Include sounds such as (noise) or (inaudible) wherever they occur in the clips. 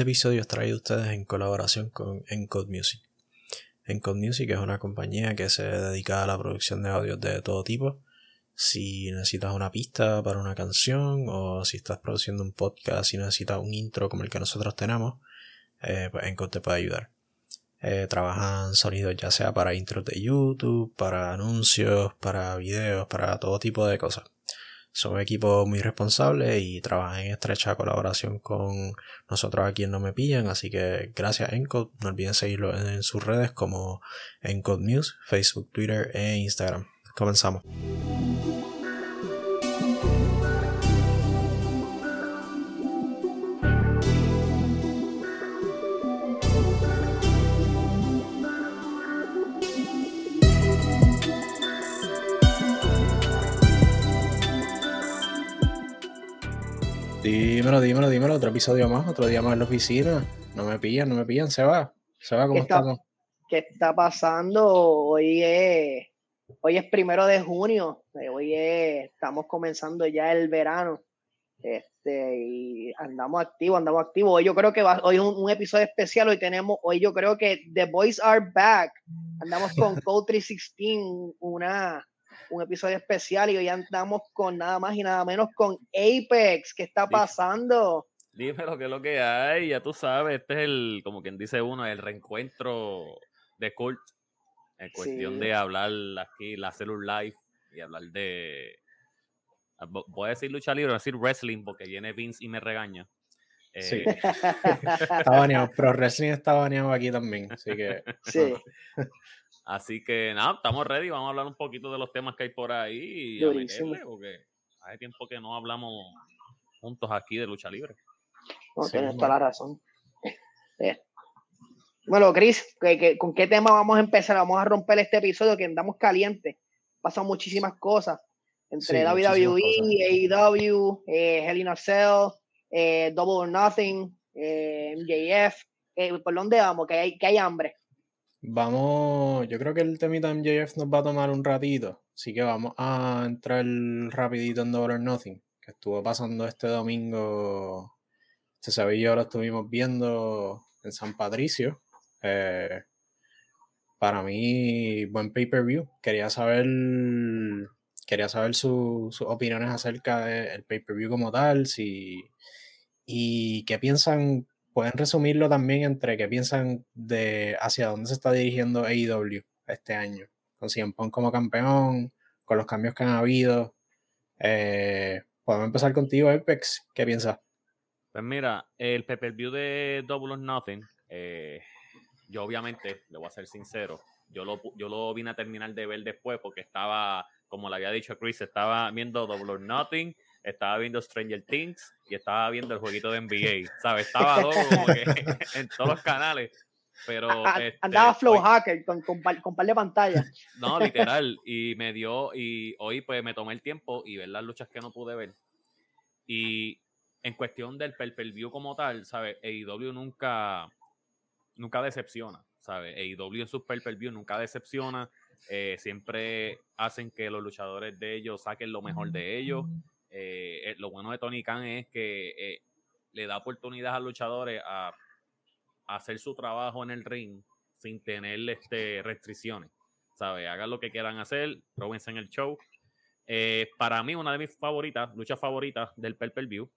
Este episodio es traído a ustedes en colaboración con Encode Music. Encode Music es una compañía que se dedica a la producción de audios de todo tipo. Si necesitas una pista para una canción o si estás produciendo un podcast y necesitas un intro como el que nosotros tenemos, eh, pues Encode te puede ayudar. Eh, trabajan sonidos ya sea para intros de YouTube, para anuncios, para videos, para todo tipo de cosas. Son un equipo muy responsable y trabajan en estrecha colaboración con nosotros aquí en No Me Pillan, así que gracias Encode, no olviden seguirlo en sus redes como Encode News, Facebook, Twitter e Instagram. Comenzamos. Dímelo, dímelo, dímelo. Otro episodio más, otro día más en la oficina. No me pillan, no me pillan. Se va. Se va, ¿cómo estamos? ¿Qué está pasando? Hoy es, hoy es primero de junio. Eh, hoy estamos comenzando ya el verano. Este, y andamos activos, andamos activos. Hoy yo creo que va, hoy es un, episodio especial. Hoy tenemos, hoy yo creo que The Boys Are Back. Andamos con (laughs) Code 316, una un episodio especial y hoy andamos con nada más y nada menos con Apex. ¿Qué está pasando? Dime lo que es lo que hay, ya tú sabes, este es el, como quien dice uno, el reencuentro de Cult. En cuestión de hablar aquí, la Cellular Live y hablar de. Voy a decir lucha libre, voy a decir wrestling porque viene Vince y me regaña. Sí. Eh, (laughs) está baneado, pero wrestling está baneado aquí también, así que. Sí. (laughs) Así que nada, estamos ready. Vamos a hablar un poquito de los temas que hay por ahí y a meterle, porque hace tiempo que no hablamos juntos aquí de lucha libre. No, tienes toda la razón. (laughs) Bueno, Chris, con qué tema vamos a empezar? Vamos a romper este episodio que andamos calientes. Pasan muchísimas cosas. Entre WWE, AEW, eh, Hell in a Cell, eh, Double or Nothing, eh, MJF. Eh, ¿Por dónde vamos? Que hay, que hay hambre. Vamos, yo creo que el temita MJF nos va a tomar un ratito, así que vamos a entrar rapidito en Double or Nothing, que estuvo pasando este domingo, se sabía yo lo estuvimos viendo en San Patricio. Eh, para mí, buen pay-per-view. Quería saber, quería saber sus opiniones acerca del pay-per-view como tal, si, y qué piensan pueden resumirlo también entre qué piensan de hacia dónde se está dirigiendo AEW este año, con CM Punk como campeón, con los cambios que han habido. Eh, podemos empezar contigo, Apex. ¿Qué piensas? Pues mira, el pay-per-view de Double or Nothing, eh, yo obviamente, le voy a ser sincero, yo lo, yo lo vine a terminar de ver después porque estaba, como le había dicho Chris, estaba viendo Double or Nothing estaba viendo Stranger Things y estaba viendo el jueguito de NBA, ¿sabes? (laughs) Estaba todo como que (laughs) en todos los canales. Pero este, andaba Flow Hacker con, con, con, par de pantalla. (laughs) No, literal. Y me dio, y hoy pues me tomé el tiempo y ver las luchas que no pude ver. Y en cuestión del per, view como tal, ¿sabes? AEW nunca, nunca decepciona, ¿sabes? AEW en sus per, view nunca decepciona. Eh, siempre hacen que los luchadores de ellos saquen lo mejor de ellos. Eh, eh, lo bueno de Tony Khan es que eh, le da oportunidad a luchadores a, hacer su trabajo en el ring sin tener este, restricciones. ¿Sabe? Hagan lo que quieran hacer, próbense en el show. para mí, una de mis favoritas, luchas favoritas del -per View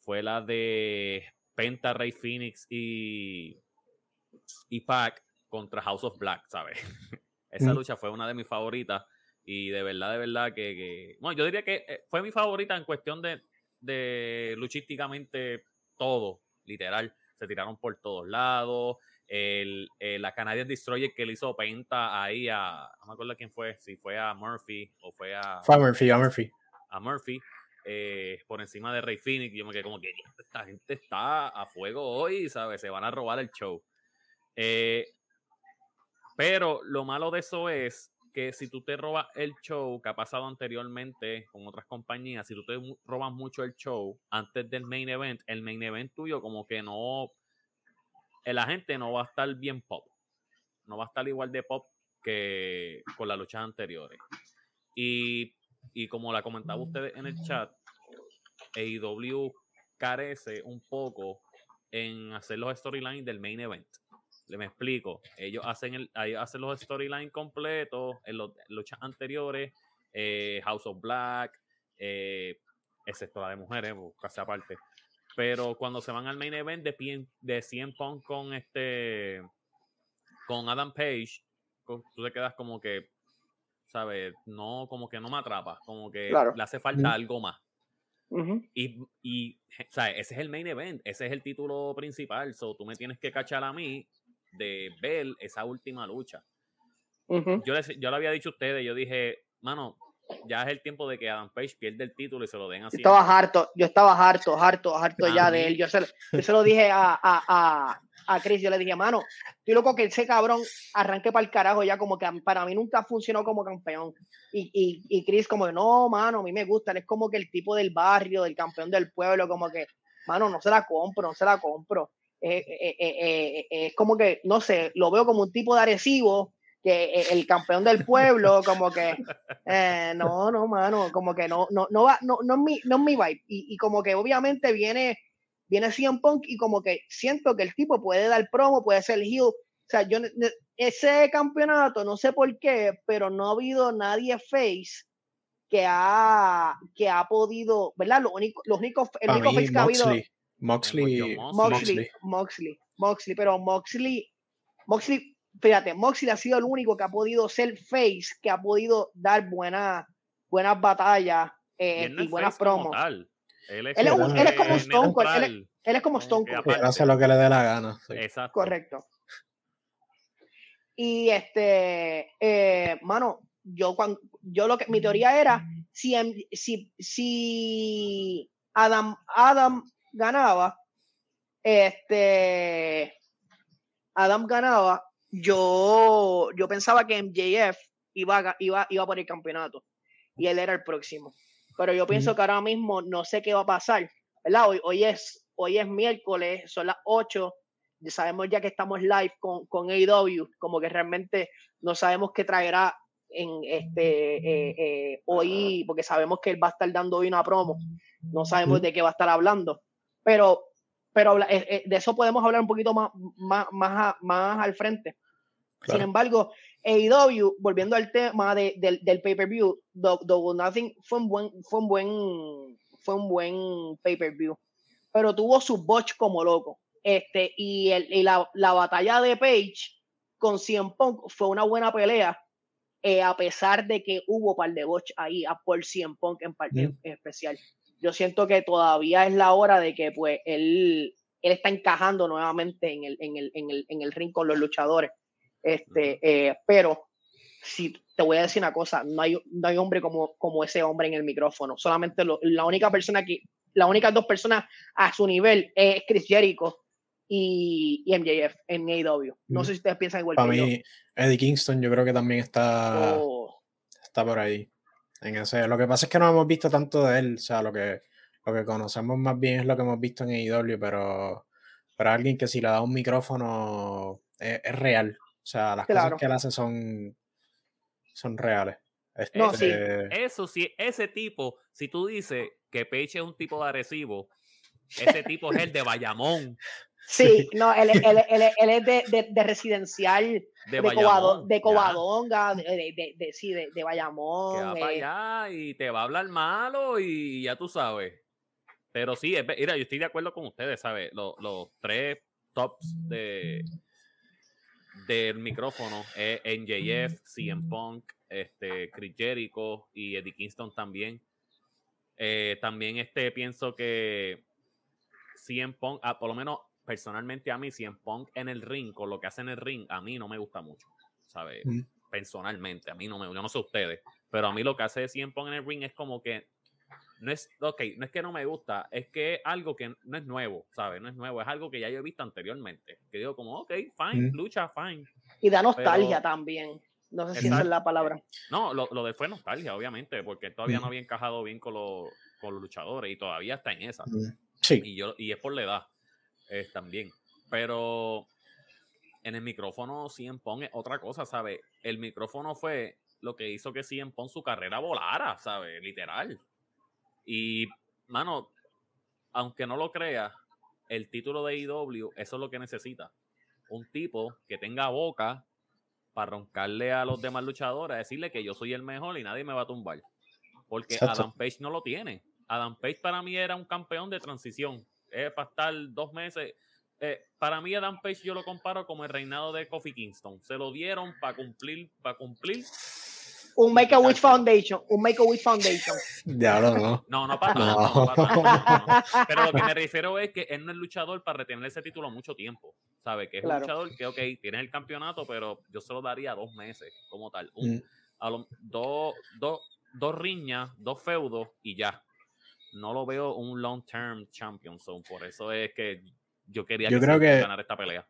fue la de Penta, Rey Phoenix y, y Pac contra House of Black, ¿sabes? (laughs) Esa lucha fue una de mis favoritas. Y de verdad, de verdad que, bueno, yo diría que eh, fue mi favorita en cuestión de, de luchísticamente todo, literal. Se tiraron por todos lados. El, eh, la Canadian Destroyer que le hizo Penta ahí a, no me acuerdo quién fue, si fue a Murphy o fue a... Fue a Murphy, a Murphy. A Murphy. Eh, por encima de Rey Phoenix. Yo me quedé como que esta gente está a fuego hoy, ¿sabes? Se van a robar el show. pero lo malo de eso es que si tú te robas el show que ha pasado anteriormente con otras compañías, si tú te robas mucho el show antes del main event, el main event tuyo como que no, la gente no va a estar bien pop, no va a estar igual de pop que con las luchas anteriores. Y, y como la comentaba ustedes en el chat, AEW carece un poco en hacer los storylines del main event. Le me explico. Ellos hacen, el, hacen los storylines completos en los luchas anteriores, eh, House of Black, eh, excepto la de mujeres, casi aparte. Pero cuando se van al main event de, de 100 Punk con este con Adam Page, tú te quedas como que, ¿sabes? No, como que no me atrapa, como que le hace falta algo más. Y, y ¿sabes? ese es el main event, ese es el título principal. So, tú me tienes que cachar a mí de ver esa última lucha. yo, les, yo le había dicho a ustedes, yo dije, mano, ya es el tiempo de que Adam Page pierda el título y se lo den así. Yo estaba harto, yo estaba harto, harto, harto ya de él. Yo se, yo se lo dije a, a, a, a, Chris, yo le dije, mano, estoy loco que ese cabrón arranque para el carajo ya, como que para mí nunca funcionó como campeón. Y, y, y Chris como, no, mano, a mí me gusta, es como que el tipo del barrio, del campeón del pueblo, como que, mano, no se la compro, no se la compro. Eh, eh, eh, es como que, no sé, lo veo como un tipo de agresivo que eh, el campeón del pueblo, como que, eh, no, no, mano, como que no, no, no va, no, no es mi, no es mi vibe. Y, y, como que obviamente viene, viene CM Punk y como que siento que el tipo puede dar promo, puede ser heel. O sea, yo, ese campeonato, no sé por qué, pero no ha habido nadie face que ha, que ha podido, ¿verdad? Lo único, los únicos, el único face que ha habido. Moxley, Moxley, Moxley, Moxley, pero Moxley, Moxley fíjate, Moxley ha sido el único que ha podido ser face, que ha podido dar buenas buenas batallas eh, y, buenas promos. Él es, como Stone Cold. Él, es como Stone Cold. hace lo que le dé la gana. Exacto. Correcto. Y este, eh, mano, yo cuando yo lo que mi teoría era si si, si Adam Adam ganaba, este Adam ganaba, yo, yo pensaba que MJF iba, iba, iba por el campeonato y él era el próximo. Pero yo pienso que ahora mismo no sé qué va a pasar. ¿verdad? Hoy, hoy, es, hoy es miércoles, son las 8. Sabemos ya que estamos live con, con AEW, como que realmente no sabemos qué traerá en este eh, eh, hoy, porque sabemos que él va a estar dando hoy una promo. No sabemos de qué va a estar hablando. Pero pero eh, de eso podemos hablar un poquito más, más, más, más al frente. Sin embargo, AEW, volviendo al tema de, del, del pay-per-view, Double Nothing fue un buen, fue un buen, fue un buen pay-per-view. Pero tuvo su botch como loco. Este, y, el, y la, la, batalla de Page con CM Punk fue una buena pelea, eh, a pesar de que hubo par de botch ahí a por CM Punk en parte mm. especial. Yo siento que todavía es la hora de que pues él, él está encajando nuevamente en el, en el, en el, en el ring con los luchadores este, eh, pero si te voy a decir una cosa, no hay, no hay hombre como, como ese hombre en el micrófono. Solamente la única persona que, las únicas dos personas a su nivel es Chris Jericho y, y MJF en AEW. No sé si ustedes piensan igual Para mí, Eddie Kingston yo creo que también está, oh. está por ahí. En ese, lo que pasa es que no hemos visto tanto de él, o sea, lo que, lo que conocemos más bien es lo que hemos visto en AEW, pero para alguien que si le da un micrófono es real, o sea, las cosas que él hace son, son reales. no, sí. Este Eso sí, ese tipo, si tú dices que Page es un tipo de agresivo, ese tipo es el de Bayamón. (laughs) Sí, no, él, él, él, él es de, de, de, residencial, de, de, de Covadonga, de, de, sí, de, Bayamón. Que va para eh. allá y te va a hablar malo y ya tú sabes. Pero sí, mira, yo estoy de acuerdo con ustedes, ¿sabes? Los, los tres tops de, del micrófono es NJF, CM Punk, este, Chris Jericho y Eddie Kingston también. Eh, también este, pienso que CM Punk, ah, por lo menos personalmente a mí, CM Punk en el ring, con lo que hace en el ring, a mí no me gusta mucho, ¿sabes? Personalmente, a mí no me gusta, yo no sé ustedes, pero a mí lo que hace CM Punk en el ring es como que no es, ok, no es que no me gusta, es que es algo que no es nuevo, ¿sabes? No es nuevo, es algo que ya yo he visto anteriormente. Que digo como, ok, fine, lucha, fine. Y da nostalgia también. No sé si esa es la palabra. No, lo, lo de fue nostalgia, obviamente, porque todavía no había encajado bien con, con los luchadores y todavía está en esa. Sí. Y, yo, y es por la edad eh, también. Pero en el micrófono CM Pong es otra cosa, ¿sabes? El micrófono fue lo que hizo que CM Pong su carrera volara, ¿sabes? Literal. Y, mano, aunque no lo creas, el título de IW, eso es lo que necesita. Un tipo que tenga boca para roncarle a los demás luchadores, decirle que yo soy el mejor y nadie me va a tumbar. Porque Adam Page no lo tiene. Adam Page para mí era un campeón de transición. Es para estar dos meses. Eh, para mí Adam Page yo lo comparo como el reinado de Kofi Kingston. Se lo dieron para cumplir, para cumplir un Make a Wish Foundation, un Make a Wish Foundation. (laughs) Ya no. No, no para nada. Pero lo que me refiero es que él no es luchador para retener ese título mucho tiempo. ¿Sabe? Que es un luchador que, ok, tiene el campeonato, pero yo se lo daría dos meses como tal. Un, mm. dos, dos, dos riñas, dos feudos y ya. No lo veo un long term champion. So, por eso es que yo quería yo creo que, ganar esta pelea.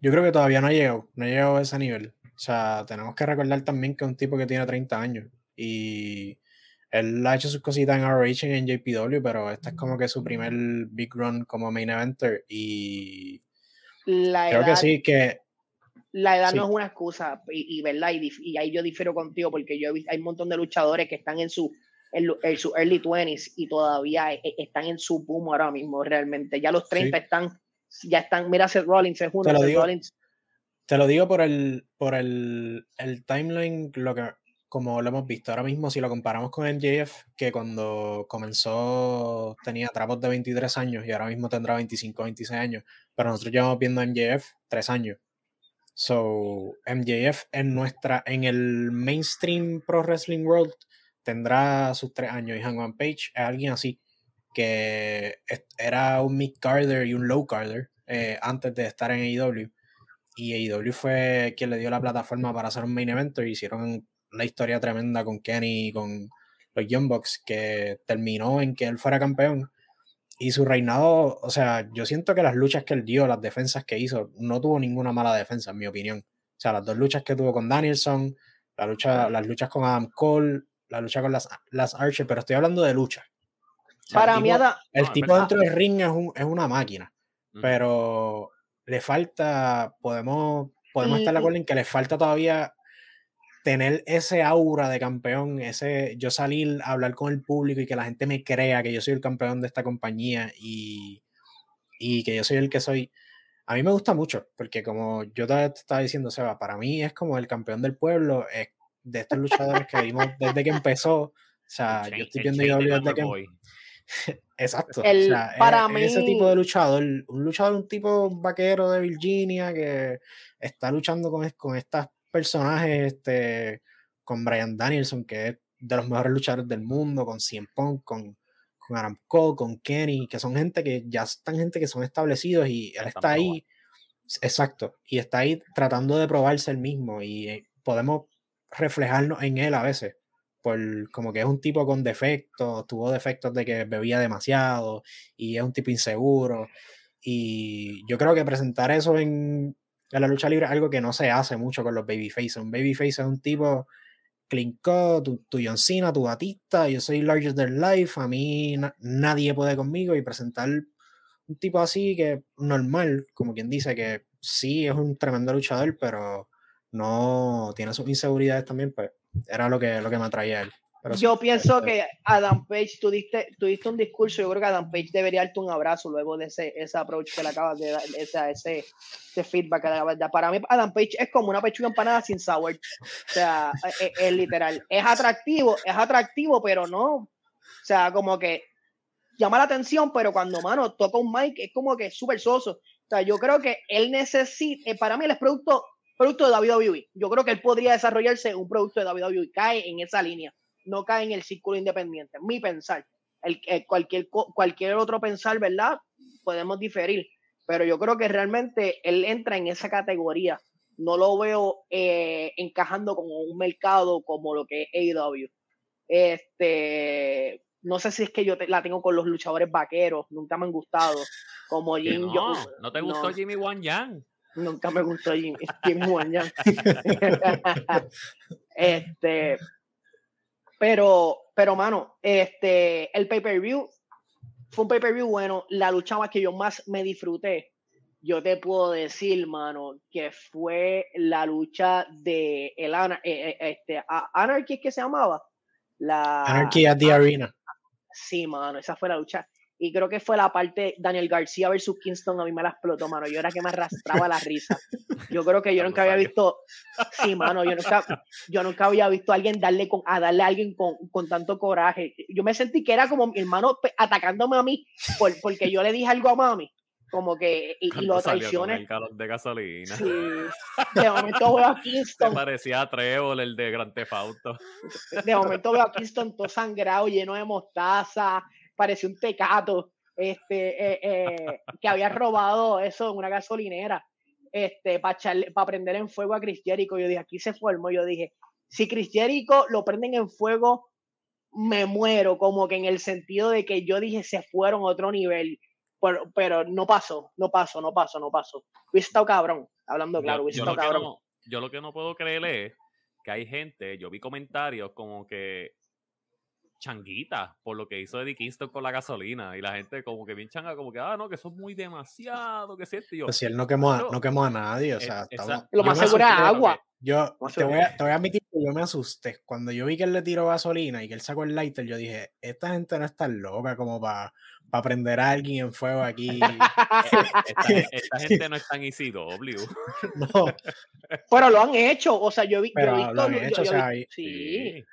Yo creo que todavía no ha llegado, no ha llegado a ese nivel. O sea, tenemos que recordar también que es un tipo que tiene 30 años y él ha hecho sus cositas en RH en JPW, pero este es como que su primer big run como main eventer y creo que sí, que la edad no es una excusa y, verdad y, ahí yo difiero contigo porque yo hay un montón de luchadores que están en su en, su early 20s y todavía e, e, están en su boom ahora mismo realmente. Ya los 30 están ya están mira Seth Rollins es uno Seth Rollins. te lo digo por el, por el, el, timeline, lo que, como lo hemos visto ahora mismo, si lo comparamos con MJF, que cuando comenzó tenía trapos de 23 años y ahora mismo tendrá 25, 26 años, pero nosotros llevamos viendo a MJF 3 años. So, MJF en nuestra, en el mainstream pro wrestling world tendrá sus 3 años y Hangman Page es alguien así, que era un mid carder y un low carder eh, antes de estar en AEW y AEW fue quien le dio la plataforma para hacer un main event y hicieron una historia tremenda con Kenny y con los Young Bucks que terminó en que él fuera campeón y su reinado, o sea, yo siento que las luchas que él dio, las defensas que hizo, no tuvo ninguna mala defensa, en mi opinión. O sea, las dos luchas que tuvo con Danielson, la lucha, las luchas con Adam Cole, la lucha con las, las Archer, pero estoy hablando de lucha. Para mí, el tipo dentro del ring es, un, es una máquina, pero le falta, podemos, podemos estar de acuerdo en que le falta todavía tener ese aura de campeón, ese yo salir a hablar con el público y que la gente me crea que yo soy el campeón de esta compañía y, y que yo soy el que soy. A mí me gusta mucho, porque como yo te estaba diciendo, Seba, para mí es como el campeón del pueblo, de estos luchadores que vimos desde que empezó. O sea, yo estoy viendo desde que, (laughs) Exacto. para mí... ese tipo de luchador, un luchador, un tipo vaquero de Virginia que está luchando con, con estos personajes, este, con Brian Danielson, que es de los mejores luchadores del mundo, con Cien Punk, con, con Adam Cole, con Kenny, que son gente que ya están gente que son establecidos y él está ahí. Exacto. Y está ahí tratando de probarse el mismo y eh, podemos reflejarnos en él a veces como que es un tipo con defectos, tuvo defectos de que bebía demasiado y es un tipo inseguro. Y yo creo que presentar eso en, la lucha libre es algo que no se hace mucho con los babyface. Un babyface es un tipo clean tu, tu John Cena, tu Batista, yo soy larger than life, a mí nadie puede conmigo y presentar un tipo así que normal, como quien dice que sí es un tremendo luchador, pero no tiene sus inseguridades también, pues era lo que, lo que me atraía a él. yo pienso que Adam Page, tú diste, un discurso, yo creo que Adam Page debería darte un abrazo luego de ese, ese approach que le acabas de dar, ese, ese, ese feedback que le acabas de dar. Para mí, Adam Page es como una pechuga empanada sin sour. O sea, es, es, literal. Es atractivo, es atractivo, pero no. O sea, como que llama la atención, pero cuando, mano, toca un mic, es como que súper soso. O sea, yo creo que él necesita, eh, para mí él es producto producto de WWE. Yo creo que él podría desarrollarse un producto de WWE. Cae en esa línea, no cae en el círculo independiente. Mi pensar. El, cualquier, cualquier otro pensar, ¿verdad? Podemos diferir. Pero yo creo que realmente él entra en esa categoría. No lo veo eh, encajando con un mercado como lo que es AEW. Este, no sé si es que yo la tengo con los luchadores vaqueros, nunca me han gustado. Como Jim no, ¿No te gustó Jimmy Wan Yang? Nunca me gustó Jimmy, Jimmy (laughs) este, pero, pero, mano, este, el pay-per-view fue un pay-per-view bueno. La lucha más que yo más me disfruté, yo te puedo decir, mano, que fue la lucha de el eh, eh, este, Anarchy, que se llamaba? La, Anarchy at the Arena. Sí, mano, esa fue la lucha. Y creo que fue la parte Daniel García versus Kingston, a mí me la explotó, mano. Yo era que me arrastraba la risa. Yo creo que yo nunca había visto, sí, mano, yo nunca, yo nunca había visto a alguien darle con, a darle a alguien con, con tanto coraje. Yo me sentí que era como mi hermano atacándome a mí por, porque yo le dije algo a mami como que y, y lo traiciones. De gasolina. Sí. De momento veo a (laughs) Kingston. Me parecía a Trevor, el de Gran Tefauto. De momento veo a Kingston todo sangrado, lleno de mostaza, parecía un tecato, este, eh, eh, que había robado eso en una gasolinera, este, para para prender en fuego a Chris Jericho. Yo dije, aquí se formó. Yo dije, si Chris Jericho lo prenden en fuego, me muero, como que en el sentido de que yo dije, se fueron a otro nivel pero, no pasó, no pasó, no pasó, no pasó. Hubiese estado cabrón, hablando claro, hubiese estado cabrón. yo lo que no puedo creer es que hay gente, yo vi comentarios como que changuita por lo que hizo Eddie Kingston con la gasolina y la gente como que bien changa como que ah no que eso es muy demasiado que cierto yo pues si él no quemó a, no quemó a nadie o sea lo más seguro es agua yo te voy, a, te voy, a, admitir que yo me asusté cuando yo vi que él le tiró gasolina y que él sacó el lighter yo dije esta gente no está loca como para para prender a alguien en fuego aquí. (laughs) (laughs) esta, gente no es tan ECW. (laughs) no. Pero lo han hecho, o sea, yo, vi, Pero yo he visto. Lo han hecho, o sea, sí.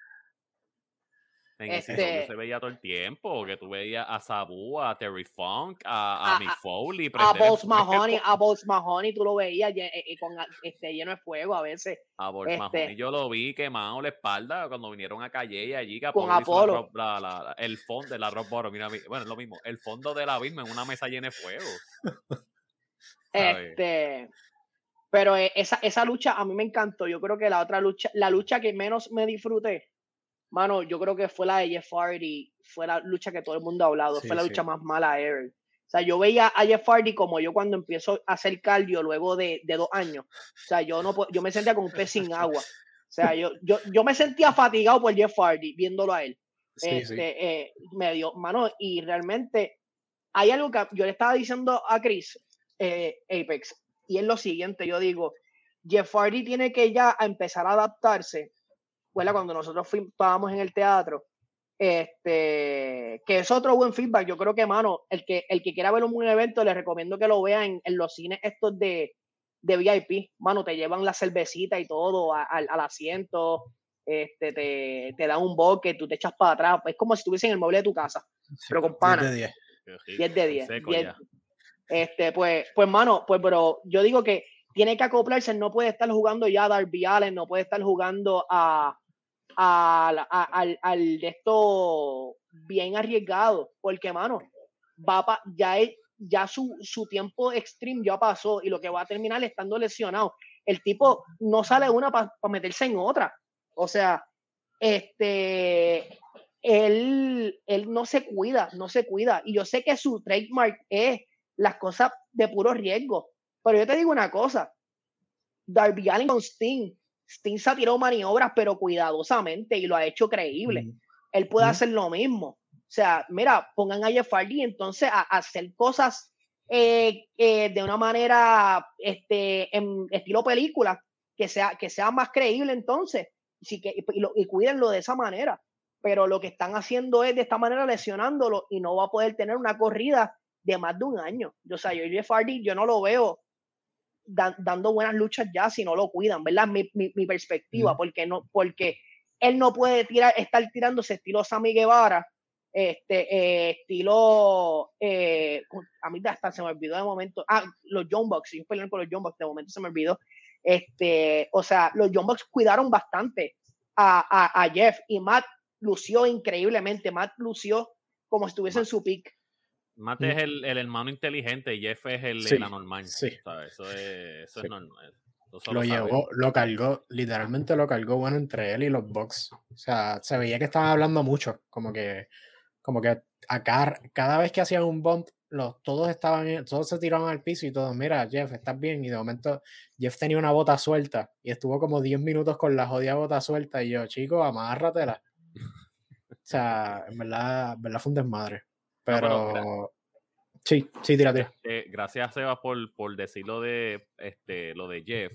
En este... se veía todo el tiempo, que tú veías a Sabu, a Terry Funk, a, a, Mick Foley. A Boss Mahoney, a Boss Mahoney, tú lo veías eh, eh, con, este, lleno de fuego a veces. A Boss este... Mahoney yo lo vi quemado la espalda cuando vinieron a Calle y allí. Que con Apolo. La, la, el fondo de la Rock Bottom, mira, bueno, es lo mismo, el fondo de la en una mesa llena de fuego. (laughs) este... Pero eh, esa, esa lucha a mí me encantó. Yo creo que la otra lucha, la lucha que menos me disfruté mano, yo creo que fue la de Jeff Hardy, fue la lucha que todo el mundo ha hablado, fue la lucha más mala ever. O sea, yo veía a Jeff Hardy como yo cuando empiezo a hacer cardio luego de, de dos años. O sea, yo, no, yo me sentía como un pez sin agua. O sea, yo, yo, yo me sentía fatigado por Jeff Hardy viéndolo a él. este, eh, medio, mano, y realmente hay algo que yo le estaba diciendo a Chris eh, Apex, y es lo siguiente, yo digo, Jeff Hardy tiene que ya empezar a adaptarse cuando nosotros estábamos en el teatro, este, que es otro buen feedback. Yo creo que, mano, el que, el que quiera ver un buen evento, le recomiendo que lo vea en, los cines estos de, de VIP. Mano, te llevan la cervecita y todo al asiento, este, te, te dan un boque, tú te echas para atrás. Es como si estuviese en el mueble de tu casa, pero con pana. 10 de 10. 10 de 10. Este, pues, pues, mano, pues, pero yo digo que tiene que acoplarse, no puede estar jugando ya a Darby Allen, no puede estar jugando a, al, al, de esto bien arriesgado, porque, mano, va ya, ya su, su tiempo extreme ya pasó y lo que va a terminar estando lesionado. El tipo no sale una para meterse en otra. O sea, este, él, él no se cuida, no se cuida. Y yo sé que su trademark es las cosas de puro riesgo. Pero yo te digo una cosa, Darby Allin con Sting Sting se ha tirado maniobras, pero cuidadosamente y lo ha hecho creíble. Él puede hacer lo mismo. O sea, mira, pongan a Jeff Hardy entonces a, hacer cosas eh, eh, de una manera, este, en estilo película, que sea, que sea más creíble entonces. Sí que, y, lo, y cuídenlo de esa manera. Pero lo que están haciendo es de esta manera lesionándolo y no va a poder tener una corrida de más de un año. O sea, yo Jeff Hardy, yo no lo veo dando buenas luchas ya si no lo cuidan, ¿verdad? Mi, mi, perspectiva, porque no, porque él no puede tirar, estar tirándose estilo Sammy Guevara, este, eh, estilo, eh, a mí hasta se me olvidó de momento, ah, los John Bucks, yo peleé con los John Bucks, de momento se me olvidó, este, o sea, los John Bucks cuidaron bastante a, a, Jeff y Matt lució increíblemente, Matt lució como si estuviese en su pick. Matt es el, el, hermano inteligente y Jeff es el, el anormal. Sí. Eso es, eso es normal. lo, llevó, lo cargó, literalmente lo cargó bueno entre él y los Bucks. O sea, se veía que estaban hablando mucho, como que, como que acá, cada vez que hacían un bump, los, todos estaban, todos se tiraban al piso y todos, mira, Jeff, estás bien. Y de momento, Jeff tenía una bota suelta y estuvo como 10 minutos con la jodida bota suelta. Y yo, chico, amárratela. o sea, en verdad, en verdad fue un desmadre. Pero, sí, sí, tira, tira. Eh, gracias, Seba, por, por decirlo de este, lo de Jeff,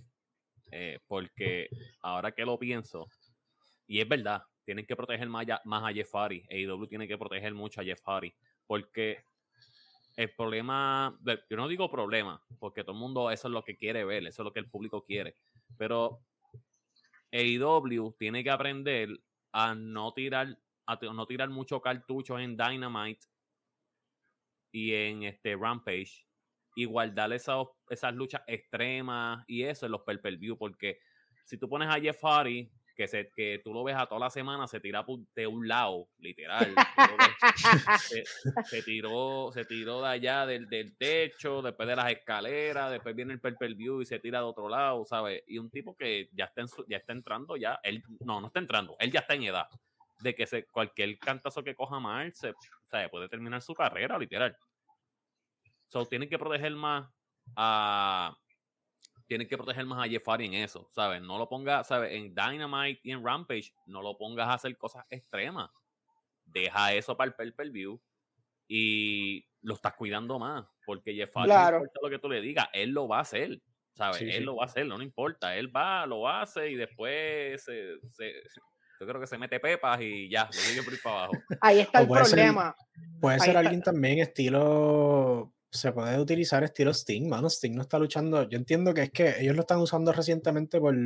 eh, porque ahora que lo pienso, y es verdad, tienen que proteger más, más a Jeff Hardy, AEW tiene que proteger mucho a Jeff Hardy, porque el problema, yo no digo problema, porque todo el mundo eso es lo que quiere ver, eso es lo que el público quiere, pero AEW tiene que aprender a no tirar, a no tirar mucho cartuchos en Dynamite y en este Rampage y guardar esas, esas luchas extremas y eso en los per, -per view porque si tú pones a Jeff Hardy que, se, que tú lo ves a toda la semana, se tira de un lado, literal. se, tiró, se tiró de allá del, del, techo, después de las escaleras, después viene el per view y se tira de otro lado, ¿sabes? Y un tipo que ya está, ya está entrando, ya, él, no, no está entrando, él ya está en edad de que se, cualquier cantazo que coja mal, se, puede terminar su carrera, literal. So, tienen que proteger más a, tienen que proteger más a Jeff Hardy en eso, ¿sabes? No lo pongas, ¿sabes? En Dynamite y en Rampage, no lo pongas a hacer cosas extremas. Deja eso para el pay per view y lo estás cuidando más, porque Jeff Hardy, no importa lo que tú le digas, él lo va a hacer, ¿sabes? él lo va a hacer, no, importa, él va, lo hace y después se, yo creo que se mete pepas y ya, lo sigue por ir para abajo. (laughs) Ahí está el problema. puede ser alguien también estilo se puede utilizar estilo Sting, mano. Sting no está luchando. Yo entiendo que es que ellos lo están usando recientemente por,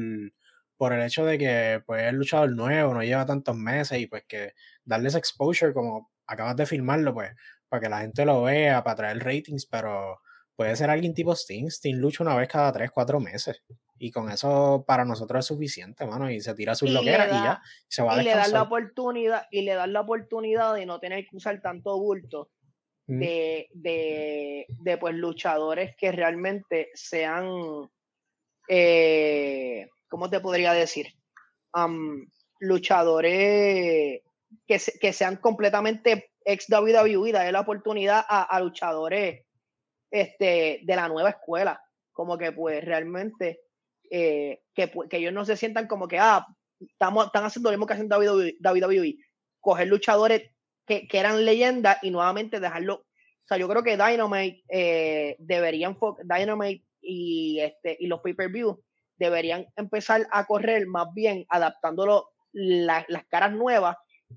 por el hecho de que pues es luchador nuevo, no lleva tantos meses y pues que darles exposure como acabas de filmarlo, pues, para que la gente lo vea, para traer ratings, pero puede ser alguien tipo Sting. Sting lucha una vez cada tres, cuatro meses. Y con eso para nosotros es suficiente, mano. Y se tira su loquera y ya. se va a y le dan la oportunidad, y le la oportunidad de no tener que usar tanto bulto de, de, pues luchadores que realmente sean, eh, ¿cómo te podría decir? luchadores que, que, sean completamente ex WWE, darle la oportunidad a, luchadores este, de la nueva escuela, como que pues realmente eh, que, que, ellos no se sientan como que, ah, estamos, están haciendo lo mismo que hacen WWE, coger luchadores que, eran leyendas y nuevamente dejarlo. O sea, yo creo que Dynamite eh, deberían, Dynamite y, este, y los pay-per-view deberían empezar a correr más bien adaptándolo las caras nuevas